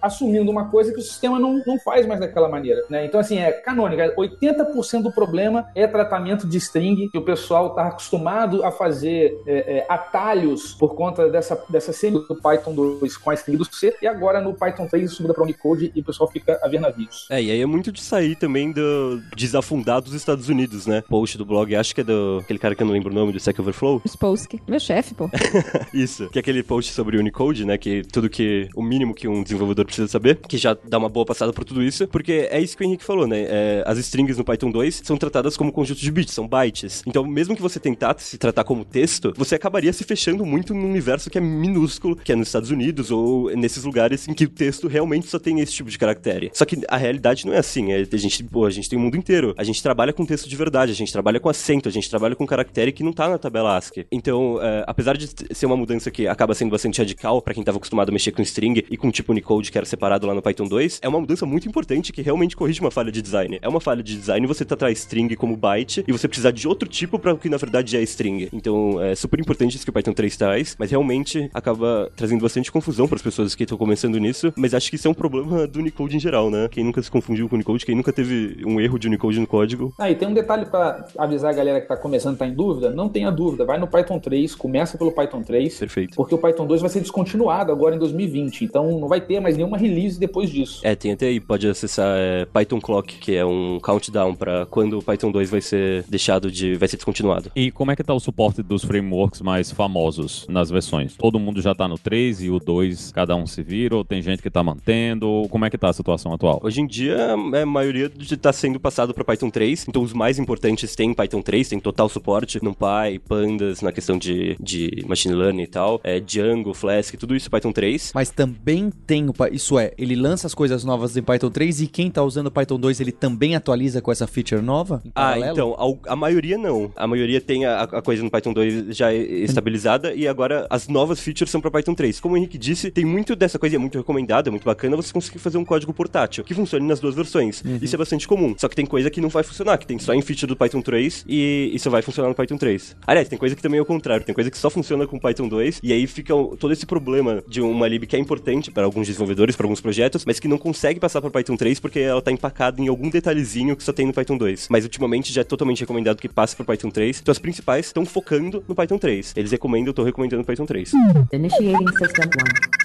assumindo uma coisa que o sistema não, não faz mais daquela maneira. Né? Então, assim, é canônica. 80% do problema é tratamento de string, que o pessoal tá acostumado a fazer é, é, atalhos por conta dessa, dessa semi do Python 2 com a string do C, e agora no Python 3 isso muda para Unicode e o pessoal fica a ver navios. É, e aí é muito de sair também do desafundar dos Estados Unidos, né? Post do blog, acho que é do aquele cara que eu não lembro o nome, do Stack Overflow. Spolsky. Meu chefe, pô. [LAUGHS] Isso, que é aquele post sobre Unicode, né? Que tudo que, o mínimo que um desenvolvedor precisa saber, que já dá uma boa passada por tudo isso, porque é isso que o Henrique falou, né? É, as strings no Python 2 são tratadas como conjunto de bits, são bytes. Então, mesmo que você tentasse se tratar como texto, você acabaria se fechando muito num universo que é minúsculo, que é nos Estados Unidos ou nesses lugares em que o texto realmente só tem esse tipo de caractere. Só que a realidade não é assim. É, a gente, pô, a gente tem o mundo inteiro. A gente trabalha com texto de verdade, a gente trabalha com acento, a gente trabalha com caractere que não tá na tabela ASCII. Então, é, apesar de ser uma mudança que acaba sendo bastante radical para quem tava acostumado a mexer com string e com tipo Unicode que era separado lá no Python 2, é uma mudança muito importante que realmente corrige uma falha de design. É uma falha de design você tratar string como byte e você precisar de outro tipo para o que na verdade é string. Então, é super importante isso que o Python 3 traz, mas realmente acaba trazendo bastante confusão para as pessoas que estão começando nisso, mas acho que isso é um problema do Unicode em geral, né? Quem nunca se confundiu com Unicode, quem nunca teve um erro de Unicode no código. Ah, e tem um detalhe para avisar a galera galera que está começando está em dúvida, não tenha dúvida, vai no Python 3, começa pelo Python 3. Perfeito. Porque o Python 2 vai ser descontinuado agora em 2020, então não vai ter mais nenhuma release depois disso. É, tem até aí, pode acessar é, Python Clock, que é um countdown para quando o Python 2 vai ser deixado de. vai ser descontinuado. E como é que tá o suporte dos frameworks mais famosos nas versões? Todo mundo já tá no 3 e o 2 cada um se vira, ou tem gente que tá mantendo? Como é que tá a situação atual? Hoje em dia, é, a maioria está sendo passado para Python 3, então os mais importantes têm Python 3, tem total suporte, NumPy, Pandas, na questão de, de machine learning e tal, é, Django, Flask, tudo isso Python 3. Mas também tem o. Isso é, ele lança as coisas novas em Python 3 e quem tá usando Python 2 ele também atualiza com essa feature nova? Ah, então, ao- a, maioria não. A maioria tem a, a coisa no Python 2 já estabilizada e agora as novas features são para Python 3. Como o Henrique disse, tem muito dessa coisa, e é muito recomendado, é muito bacana você conseguir fazer um código portátil que funcione nas duas versões. Isso é bastante comum. Só que tem coisa que não vai funcionar, que tem só em feature do Python 3 e isso vai funcionar no Python 3. Aliás, tem coisa que também é o contrário, tem coisa que só funciona com Python 2 e aí fica todo esse problema de uma lib que é importante para alguns desenvolvedores, para alguns projetos, mas que não consegue passar para Python 3 porque ela tá empacada em algum detalhezinho que só tem no Python 2. Mas ultimamente já é totalmente recomendado que passe para Python 3. Então as principais estão focando no Python 3. Eles recomendam, eu tô recomendando o Python 3. Initiating system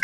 1.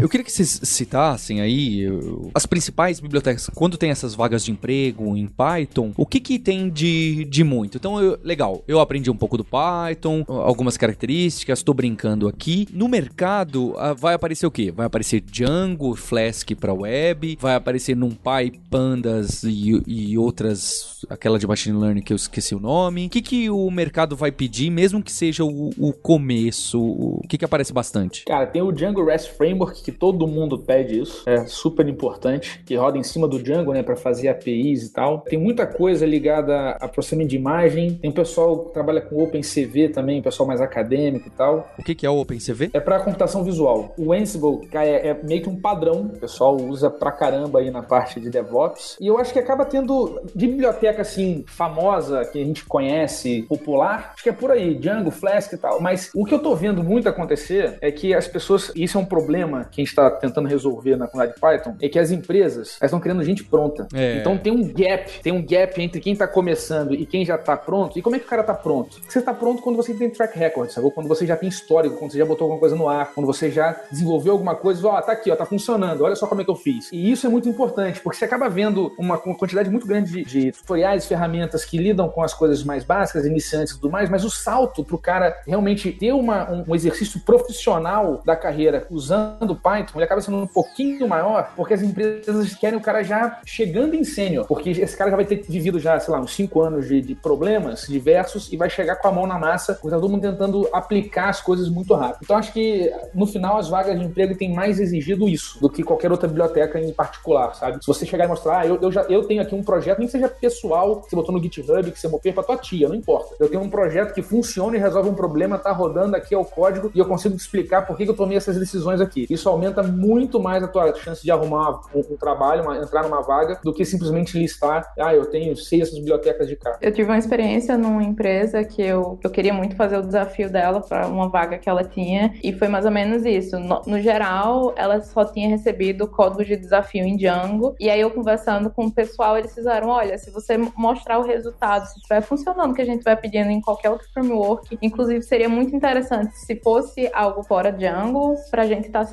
Eu queria que vocês citassem aí eu- as principais bibliotecas. Quando tem essas vagas de emprego em Python, o que que tem de, de muito? Então, eu- legal, eu aprendi um pouco do Python, algumas características, tô brincando aqui. No mercado, vai aparecer o quê? Vai aparecer Django, Flask para web, vai aparecer NumPy, Pandas e, e outras, aquela de Machine Learning que eu esqueci o nome. O que que o mercado vai pedir, mesmo que seja o, o começo? O que que aparece bastante? Cara, tem o Django REST Framework, que todo mundo pede isso. É super importante. Que roda em cima do Django, né? Pra fazer APIs e tal. Tem muita coisa ligada a processamento de imagem. Tem o pessoal que trabalha com OpenCV também, pessoal mais acadêmico e tal. O que que é o OpenCV? É para computação visual. O Ansible é, é meio que um padrão. O pessoal usa pra caramba aí na parte de DevOps. E eu acho que acaba tendo de biblioteca assim famosa que a gente conhece, popular. Acho que é por aí, Django, Flask e tal. Mas o que eu tô vendo muito acontecer é que as pessoas, e isso é um problema que a gente está tentando resolver na comunidade Python, é que as empresas elas estão criando gente pronta. É. Então tem um gap, tem um gap entre quem tá começando e quem já tá pronto. E como é que o cara tá pronto? Você tá pronto quando você tem track record, sabe? Quando você já tem histórico, quando você já botou alguma coisa no ar, quando você já desenvolveu alguma coisa, ó, tá aqui, ó, tá funcionando, olha só como é que eu fiz. E isso é muito importante, porque você acaba vendo uma, uma quantidade muito grande de, de tutoriais, ferramentas que lidam com as coisas mais básicas, iniciantes e tudo mais, mas o salto pro cara realmente ter uma, um, um exercício profissional da carreira usando Python, ele acaba sendo um pouquinho maior, porque as empresas querem o cara já chegando em sênior, porque esse cara já vai ter vivido já, sei lá, uns 5 anos de, de problemas diversos e vai chegar com a mão na massa, porque tá todo mundo tentando aplicar as coisas muito rápido. Então acho que no final as vagas de emprego têm mais exigido isso do que qualquer outra biblioteca em particular, sabe? Se você chegar e mostrar, ah, eu, eu já eu tenho aqui um projeto, nem que seja pessoal, que você botou no GitHub, que você mopei pra tua tia, não importa. Eu tenho um projeto que funciona e resolve um problema, tá rodando aqui é o código e eu consigo explicar por que eu tomei essas decisões aqui. Isso aumenta muito mais a tua chance de arrumar um, um trabalho, uma- entrar numa vaga, do que simplesmente listar, ah, eu tenho seis bibliotecas de cá. Eu tive uma experiência numa empresa que eu, eu queria muito fazer o desafio dela para uma vaga que ela tinha, e foi mais ou menos isso. No, no geral, ela só tinha recebido código de desafio em Django, e aí eu conversando com o pessoal, eles fizeram: olha, se você mostrar o resultado, se estiver funcionando que a gente vai pedindo em qualquer outro framework, inclusive seria muito interessante se fosse algo fora Django pra gente estar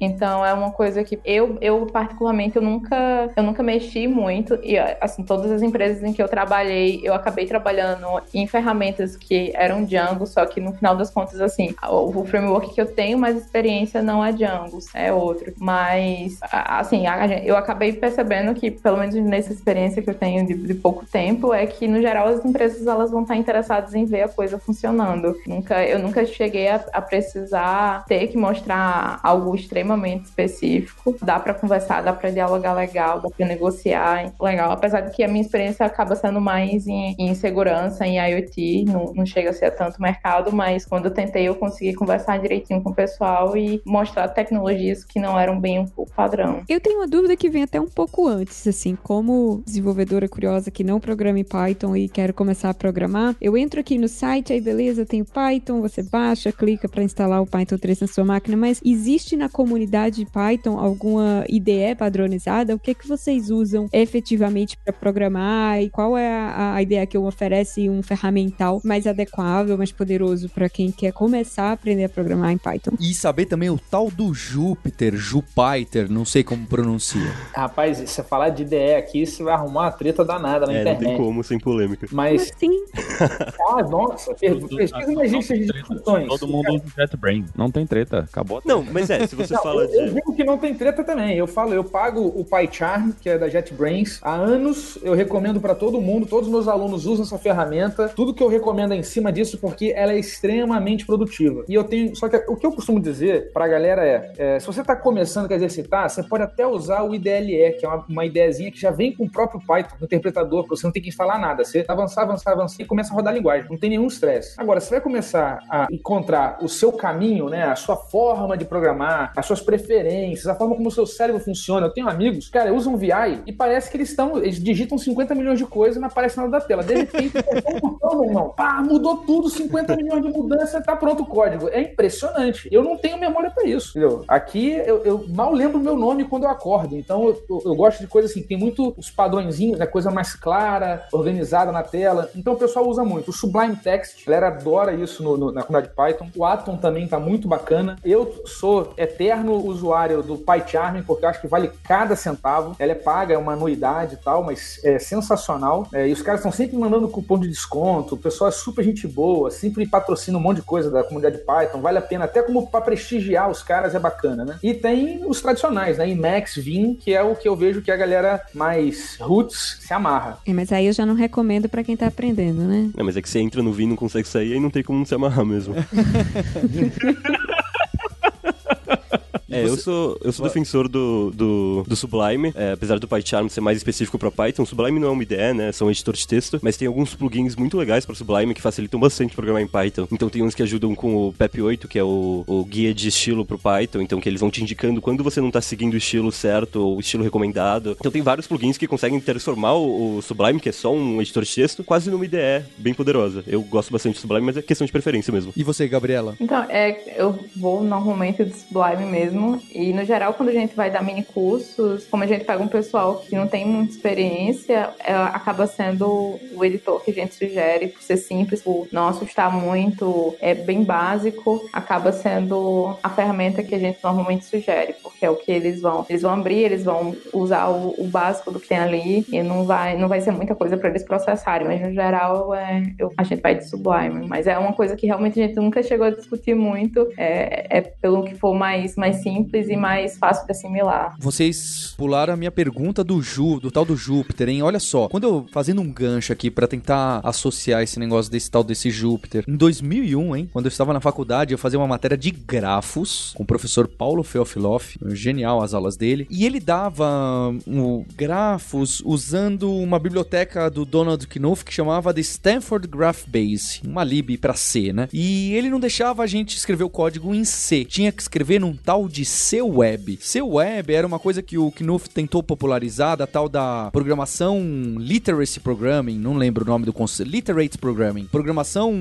Então é uma coisa que eu, eu particularmente, eu nunca, eu nunca mexi muito, e assim, todas as empresas em que eu trabalhei, eu acabei trabalhando em ferramentas que eram Django, só que no final das contas, assim, o, framework que eu tenho mais experiência não é Django, é outro. Mas, assim, eu acabei percebendo que, pelo menos nessa experiência que eu tenho de, de pouco tempo, é que, no geral, as empresas elas vão estar interessadas em ver a coisa funcionando. Nunca, eu nunca cheguei a, a precisar ter que mostrar algo extremamente específico. Dá pra conversar, dá pra dialogar legal, dá pra negociar legal. Apesar de que a minha experiência acaba sendo mais em, em segurança, em IoT, não, não chega a ser tanto mercado, mas quando eu tentei eu consegui conversar direitinho com o pessoal e mostrar tecnologias que não eram bem o padrão. Eu tenho uma dúvida que vem até um pouco antes, assim, como desenvolvedora curiosa que não programa em Python e quero começar a programar, eu entro aqui no site, aí beleza, tem Python, você baixa, clica para instalar o Python 3 na sua máquina, mas existe na na comunidade Python alguma IDE padronizada? O que, que vocês usam efetivamente para programar? E qual é a, a ideia que oferece um ferramental mais adequável, mais poderoso para quem quer começar a aprender a programar em Python? E saber também o tal do Júpiter, Jupiter, não sei como pronuncia. Rapaz, se você falar de IDE aqui, você vai arrumar uma treta danada na É, não internet. tem como, sem polêmica. Mas, Sim. [LAUGHS] ah, nossa, pesquisa uma lista de discussões. Todo mundo usa JetBrains. Não tem treta. Acabou. Não, mas é, se você Não, fala eu, eu de. digo que não tem treta também. Eu falo, eu pago o PyCharm, que é da JetBrains, há anos. Eu recomendo para todo mundo, todos os meus alunos usam essa ferramenta. Tudo que eu recomendo é em cima disso porque ela é extremamente produtiva. E eu tenho, só que o que eu costumo dizer pra galera é, é, se você tá começando a exercitar, você pode até usar o IDLE, que é uma, uma ideazinha que já vem com o próprio Python, o interpretador, pra você não ter que instalar nada. Você avançar, avançar, avançar e começa a rodar a linguagem. Não tem nenhum estresse. Agora, você vai começar a encontrar o seu caminho, né? A sua forma de programar, as suas preferências, a forma como o seu cérebro funciona. Eu tenho amigos, cara, usam VI e parece que eles estão, eles digitam 50 milhões de coisas e não aparece nada da tela. De repente, [LAUGHS] botão, meu irmão, pá, mudou tudo, 50 milhões de mudanças, tá pronto o código. É impressionante. Eu não tenho memória pra isso, entendeu? Aqui eu, eu mal lembro o meu nome quando eu acordo. Então eu, eu- eu gosto de coisas assim, tem muito os padrõezinhos, né? Coisa mais clara, organizada na tela. Então o pessoal usa muito. O Sublime Text, a galera adora isso no- no- na comunidade Python. O Atom também tá muito bacana. Eu sou eterno usuário do PyCharm, porque eu acho que vale cada centavo. Ela é paga, é uma anuidade e tal, mas é sensacional. É, e os caras estão sempre mandando cupom de desconto. O pessoal é super gente boa, sempre patrocina um monte de coisa da comunidade Python. Vale a pena, até como para prestigiar os caras é bacana, né? E tem os tradicionais, né? Emacs, Vim, que é o que eu vejo que a galera mais roots se amarra. É, mas aí eu já não recomendo para quem tá aprendendo, né? É, mas é que você entra no Vim e não consegue sair, aí não tem como não se amarrar mesmo. [LAUGHS] É, eu sou, eu sou defensor do, do, do Sublime, é, apesar do PyCharm ser mais específico para Python. Sublime não é uma IDE, né? São um editor de texto, mas tem alguns plugins muito legais para Sublime que facilitam bastante programar em Python. Então tem uns que ajudam com o PEP8, que é o, o guia de estilo pro Python, então que eles vão te indicando quando você não tá seguindo o estilo certo ou o estilo recomendado. Então tem vários plugins que conseguem transformar o, o Sublime, que é só um editor de texto, quase numa IDE bem poderosa. Eu gosto bastante do Sublime, mas é questão de preferência mesmo. E você, Gabriela? Então, é, eu vou normalmente do Sublime mesmo. E no geral, quando a gente vai dar mini cursos, como a gente pega um pessoal que não tem muita experiência, é, acaba sendo o editor que a gente sugere, por ser simples, por não assustar muito, é bem básico, acaba sendo a ferramenta que a gente normalmente sugere, porque é o que eles vão. Eles vão abrir, eles vão usar o, o básico do que tem ali, e não vai, não vai ser muita coisa para eles processarem, mas no geral é, eu- a gente vai de Sublime. Mas é uma coisa que realmente a gente nunca chegou a discutir muito, é, é pelo que for mais, mais simples e mais fácil de assimilar. Vocês pularam a minha pergunta do Ju, do tal do Júpiter, hein? Olha só, quando eu fazendo um gancho aqui pra tentar associar esse negócio desse tal desse Júpiter, em 2001, hein, quando eu estava na faculdade, eu fazia uma matéria de grafos com o professor Paulo Feofiloff, genial as aulas dele, e ele dava um, grafos usando uma biblioteca do Donald Knuth que chamava de Stanford Graph Base, uma lib pra C, né? E ele não deixava a gente escrever o código em C, tinha que escrever num tal de C-Web. C-Web era uma coisa que o Knuth tentou popularizar, da tal da programação Literacy Programming, não lembro o nome do conceito, Literate Programming, programação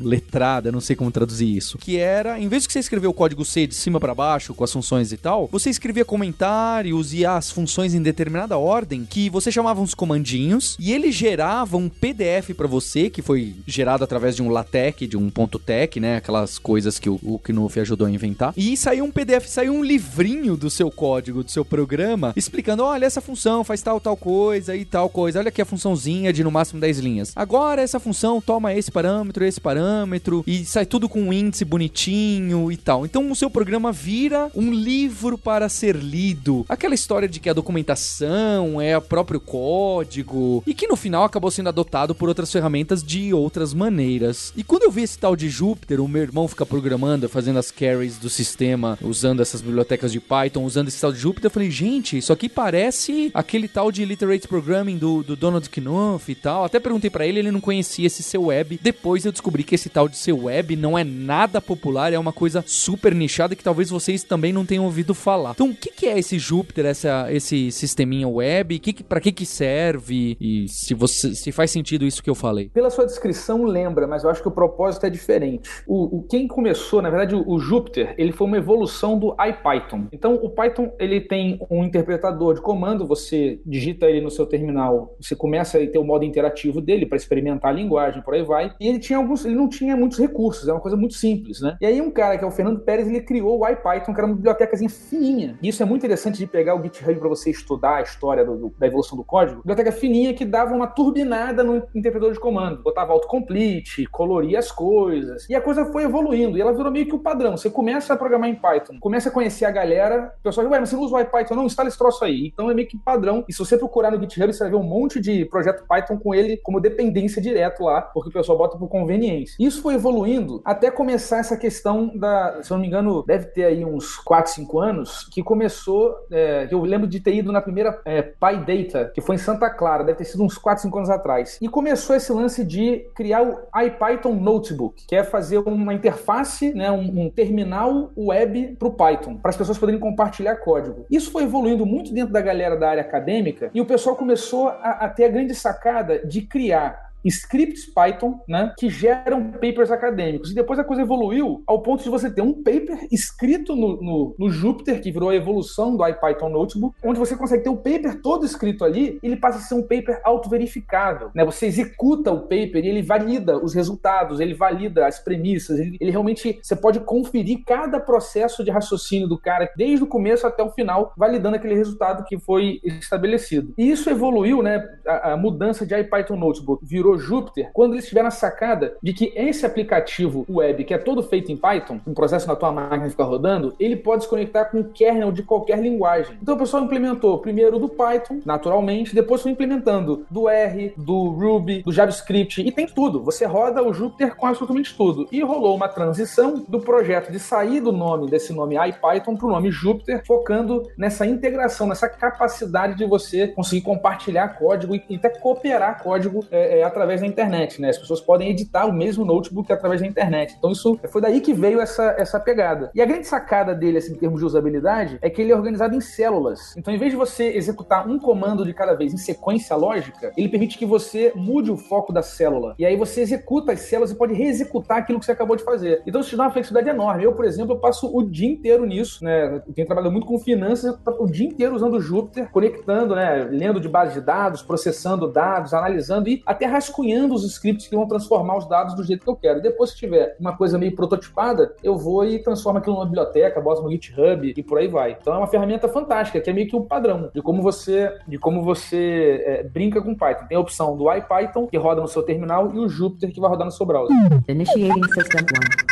letrada, não sei como traduzir isso, que era, em vez de você escrever o código C de cima pra baixo com as funções e tal, você escrevia comentários e as funções em determinada ordem que você chamava uns comandinhos e ele gerava um PDF pra você que foi gerado através de um LaTeX, de um ponto .tech, né, aquelas coisas que o, o Knuth ajudou a inventar. E saiu um PDF, saiu um livrinho do seu código, do seu programa, explicando, olha, essa função faz tal, tal coisa e tal coisa. Olha aqui a funçãozinha de no máximo 10 linhas. Agora essa função toma esse parâmetro, esse parâmetro e sai tudo com um índice bonitinho e tal. Então o seu programa vira um livro para ser lido. Aquela história de que a documentação é o próprio código e que no final acabou sendo adotado por outras ferramentas de outras maneiras. E quando eu vi esse tal de Jupyter, o meu irmão fica programando, fazendo as carries do sistema, usando essas bibliotecas de Python, usando esse tal de Jupyter, eu falei, gente, isso aqui parece aquele tal de Literate Programming do, do Donald Knuth e tal. Até perguntei pra ele, ele não conhecia esse seu web. Depois eu descobri que esse tal de seu web não é nada popular, é uma coisa super nichada que talvez vocês também não tenham ouvido falar. Então, o que, que é esse Jupyter, essa, esse sisteminha web? Que que, pra que que serve? E se, você, se faz sentido isso que eu falei? Pela sua descrição, lembra, mas eu acho que o propósito é diferente. O, o- quem começou, na verdade, o, o Júpiter, ele foi uma evolução do IPython. Então, o Python ele tem um interpretador de comando, você digita ele no seu terminal, você começa a ter o modo interativo dele para experimentar a linguagem, por aí vai. E ele tinha alguns, ele não tinha muitos recursos, é uma coisa muito simples, né? E aí um cara que é o Fernando Pérez, ele criou o IPython, que era uma bibliotecazinha fininha. E isso é muito interessante de pegar o GitHub para você estudar a história do, do, da evolução do código. Biblioteca fininha que dava uma turbinada no interpretador de comando, botava autocomplete, coloria as coisas. E a coisa foi evoluindo, e ela virou meio que o padrão. Você começa a programar em Python, começa a conhecer a galera, o pessoal diz, ué, mas você não usa o IPython? Não, instala esse troço aí. Então é meio que padrão. E se você procurar no GitHub, você vai ver um monte de projeto Python com ele como dependência direto lá, porque o pessoal bota por conveniência. Isso foi evoluindo até começar essa questão da, se eu não me engano, deve ter aí uns 4, 5 anos, que começou, é, eu lembro de ter ido na primeira é, PyData, que foi em Santa Clara, deve ter sido uns 4, 5 anos atrás. E começou esse lance de criar o IPython Notebook, que é fazer uma interface, né, um, um terminal web para o Python, para as pessoas poderem compartilhar código. Isso foi evoluindo muito dentro da galera da área acadêmica e o pessoal começou a, a ter a grande sacada de criar scripts Python, né, que geram papers acadêmicos. E depois a coisa evoluiu ao ponto de você ter um paper escrito no, no, no Jupyter, que virou a evolução do IPython Notebook, onde você consegue ter o paper todo escrito ali, ele passa a ser um paper auto-verificável. Né? Você executa o paper e ele valida os resultados, ele valida as premissas, ele, ele realmente, você pode conferir cada processo de raciocínio do cara, desde o começo até o final, validando aquele resultado que foi estabelecido. E isso evoluiu, né, a, a mudança de IPython Notebook virou Jupyter quando eles tiveram a sacada de que esse aplicativo web, que é todo feito em Python, um processo na tua máquina ficar rodando, ele pode se conectar com o kernel de qualquer linguagem. Então o pessoal implementou primeiro do Python, naturalmente, depois foi implementando do R, do Ruby, do JavaScript, e tem tudo. Você roda o Jupyter com absolutamente tudo. E rolou uma transição do projeto de sair do nome desse nome IPython para o nome Jupyter, focando nessa integração, nessa capacidade de você conseguir compartilhar código e até cooperar código é, é, através através da internet, né? As pessoas podem editar o mesmo notebook através da internet. Então isso foi daí que veio essa, essa pegada. E a grande sacada dele, assim, em termos de usabilidade, é que ele é organizado em células. Então, em vez de você executar um comando de cada vez em sequência lógica, ele permite que você mude o foco da célula. E aí você executa as células e pode reexecutar aquilo que você acabou de fazer. Então isso te dá uma flexibilidade enorme. Eu, por exemplo, eu passo o dia inteiro nisso, né? Eu tenho trabalhado muito com finanças, o dia inteiro usando o Jupyter, conectando, né? Lendo de base de dados, processando dados, analisando e até rascunhando rascunhando os scripts que vão transformar os dados do jeito que eu quero. Depois, se tiver uma coisa meio prototipada, eu vou e transformo aquilo numa biblioteca, boto no GitHub e por aí vai. Então é uma ferramenta fantástica, que é meio que um padrão de como você, de como você é, brinca com Python. Tem a opção do IPython, que roda no seu terminal, e o Jupyter, que vai rodar no seu browser. Initiating System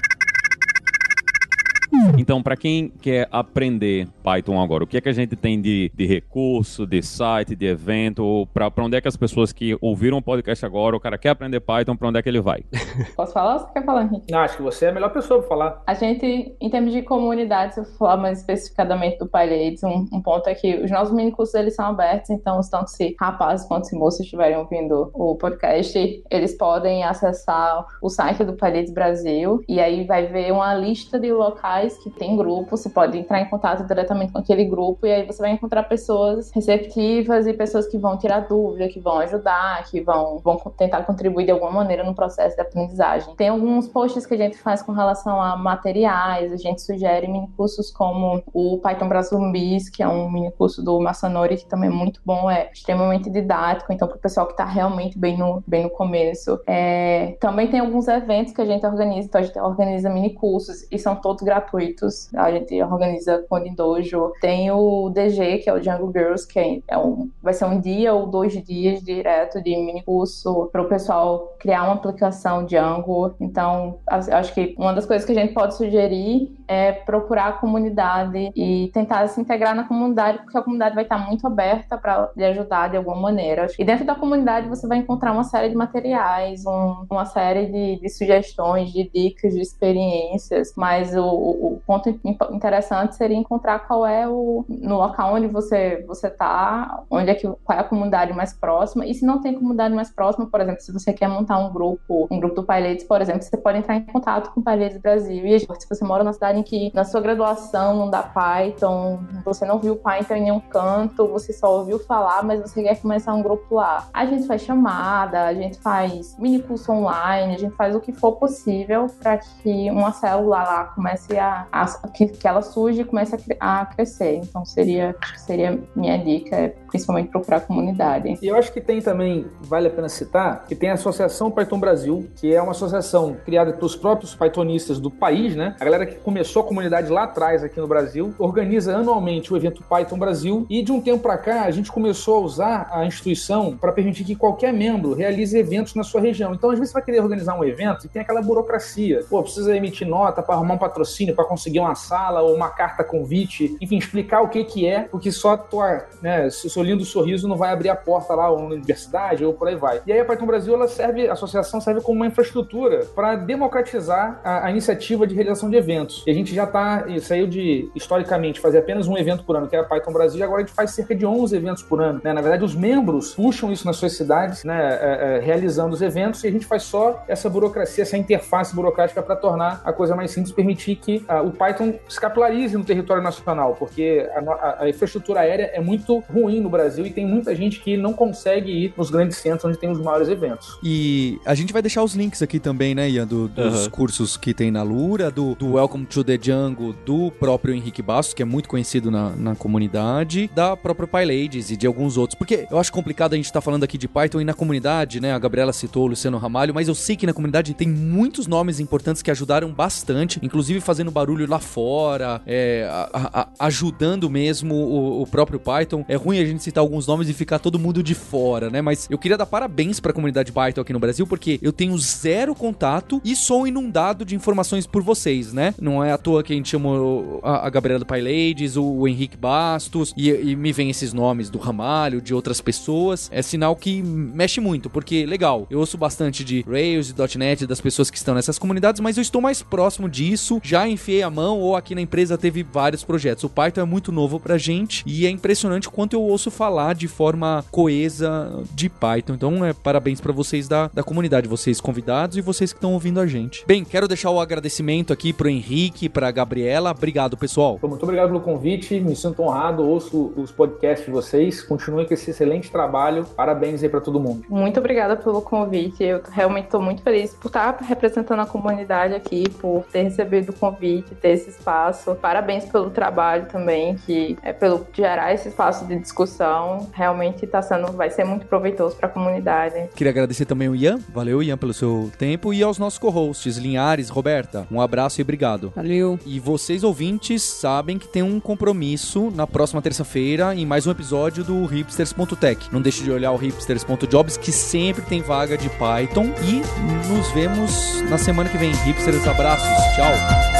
1. Então, para quem quer aprender Python agora, o que é que a gente tem de, de recurso, de site, de evento? Para onde é que as pessoas que ouviram o podcast agora, o cara quer aprender Python, para onde é que ele vai? [LAUGHS] Posso falar ou você quer falar, Henrique? Não, acho que você é a melhor pessoa para falar. A gente, em termos de comunidade, se eu falar mais especificadamente do PyLadies, um, um ponto é que os nossos mini cursos eles são abertos, então tanto se rapazes quanto se moças estiverem ouvindo o podcast, eles podem acessar o site do PyLadies Brasil e aí vai ver uma lista de locais que tem grupo, você pode entrar em contato diretamente com aquele grupo e aí você vai encontrar pessoas receptivas e pessoas que vão tirar dúvida, que vão ajudar, que vão, vão tentar contribuir de alguma maneira no processo de aprendizagem. Tem alguns posts que a gente faz com relação a materiais, a gente sugere mini cursos como o Python para Zumbis, que é um mini curso do Masanori, que também é muito bom, é extremamente didático, então para o pessoal que está realmente bem no, bem no começo. É... Também tem alguns eventos que a gente organiza, então a gente organiza mini cursos e são todos gratuitos. A gente organiza Coding Dojo. Tem o DG, que é o Django Girls, que é um, vai ser um dia ou dois dias direto de mini curso para o pessoal criar uma aplicação Django. Então, acho que uma das coisas que a gente pode sugerir é procurar a comunidade e tentar se integrar na comunidade, porque a comunidade vai estar muito aberta para lhe ajudar de alguma maneira. E dentro da comunidade você vai encontrar uma série de materiais, um, uma série de, de, sugestões, de dicas, de experiências, mas o, o ponto interessante seria encontrar qual é o no local onde você você tá, onde é que qual é a comunidade mais próxima. E se não tem comunidade mais próxima, por exemplo, se você quer montar um grupo, um grupo do PyLadies, por exemplo, você pode entrar em contato com o PyLadies Brasil. E se você mora na cidade em que na sua graduação não dá Python, você não viu Python em nenhum canto, você só ouviu falar, mas você quer começar um grupo lá. A gente faz chamada, a gente faz mini curso online, a gente faz o que for possível para que uma célula lá comece a, a que, que, ela surge e comece a, crescer. Então seria seria minha dica, é principalmente procurar a comunidade. E eu acho que tem também, vale a pena citar, que tem a Associação Python Brasil, que é uma associação criada pelos próprios Pythonistas do país, né? A galera que começou a comunidade lá atrás aqui no Brasil, organiza anualmente o evento Python Brasil e de um tempo para cá a gente começou a usar a instituição para permitir que qualquer membro realize eventos na sua região. Então, às vezes, você vai querer organizar um evento e tem aquela burocracia. Pô, precisa emitir nota para arrumar um patrocínio, para conseguir uma sala ou uma carta convite, enfim, explicar o que que é, porque só tua, né, seu lindo sorriso não vai abrir a porta lá ou na universidade ou por aí vai. E aí a Python Brasil, ela serve, a associação serve como uma infraestrutura para democratizar a, a, iniciativa de realização de eventos. E a gente já tá, saiu de, historicamente, fazer apenas um evento por ano, que é a Python Brasil, e agora a gente faz cerca de 11 eventos por ano. Né? Na verdade, os membros puxam isso nas suas cidades, né, é, é, realizando os eventos, e a gente faz só essa burocracia, essa interface burocrática para tornar a coisa mais simples, permitir que o Python se capilarize no território nacional, porque a, a, a, infraestrutura aérea é muito ruim no Brasil e tem muita gente que não consegue ir nos grandes centros onde tem os maiores eventos. E a gente vai deixar os links aqui também, né, Ian, do, dos uhum. cursos que tem na Lura, do, do, Welcome to the Jungle, do próprio Henrique Bastos, que é muito conhecido na, na comunidade, da própria PyLadies e de alguns outros. Porque eu acho complicado a gente estar tá falando aqui de Python e na comunidade, né, a Gabriela citou o Luciano Ramalho, mas eu sei que na comunidade tem muitos nomes importantes que ajudaram bastante, inclusive fazendo barulho lá fora, é, a, a, ajudando mesmo o, o, próprio Python. É ruim a gente citar alguns nomes e ficar todo mundo de fora, né? Mas eu queria dar parabéns para a comunidade Python aqui no Brasil, porque eu tenho zero contato e sou inundado de informações por vocês, né? Não é à toa que a gente chamou a, a Gabriela do PyLadies, o, o Henrique Bastos, e, e me vem esses nomes do Ramalho, de outras pessoas. É sinal que mexe muito, porque, legal, eu ouço bastante de Rails e .NET, das pessoas que estão nessas comunidades, mas eu estou mais próximo disso, já enfiei a mão, ou aqui na empresa teve vários projetos. O Python é muito novo pra gente, e é impressionante quanto eu ouço falar de forma coesa de Python. Então, é parabéns para vocês da, da comunidade, vocês convidados e vocês que estão ouvindo a gente. Bem, quero deixar o agradecimento aqui pro Henrique, pra Gabriela. Obrigado, pessoal. Muito obrigado pelo convite, me sinto honrado, ouço os podcasts de vocês. Continuem com esse excelente trabalho. Parabéns aí para todo mundo. Muito obrigada pelo convite. Eu realmente estou muito feliz por estar representando a comunidade aqui, por ter recebido o convite, ter esse espaço. Parabéns pelo trabalho também, que é pelo gerar esse espaço de discussão. Realmente está sendo, vai ser muito proveitoso para a comunidade. Queria agradecer também o Ian. Valeu, Ian, pelo seu tempo e aos nossos co-hosts, Linhares, Roberta. Um abraço e obrigado. Valeu. E vocês ouvintes sabem que tem um compromisso na próxima terça-feira em mais um episódio do hipsters.tech. Não deixe de olhar o hipsters.jobs que sempre tem vaga de Python e nos vemos na semana que vem. Hipsters, abraços. Tchau.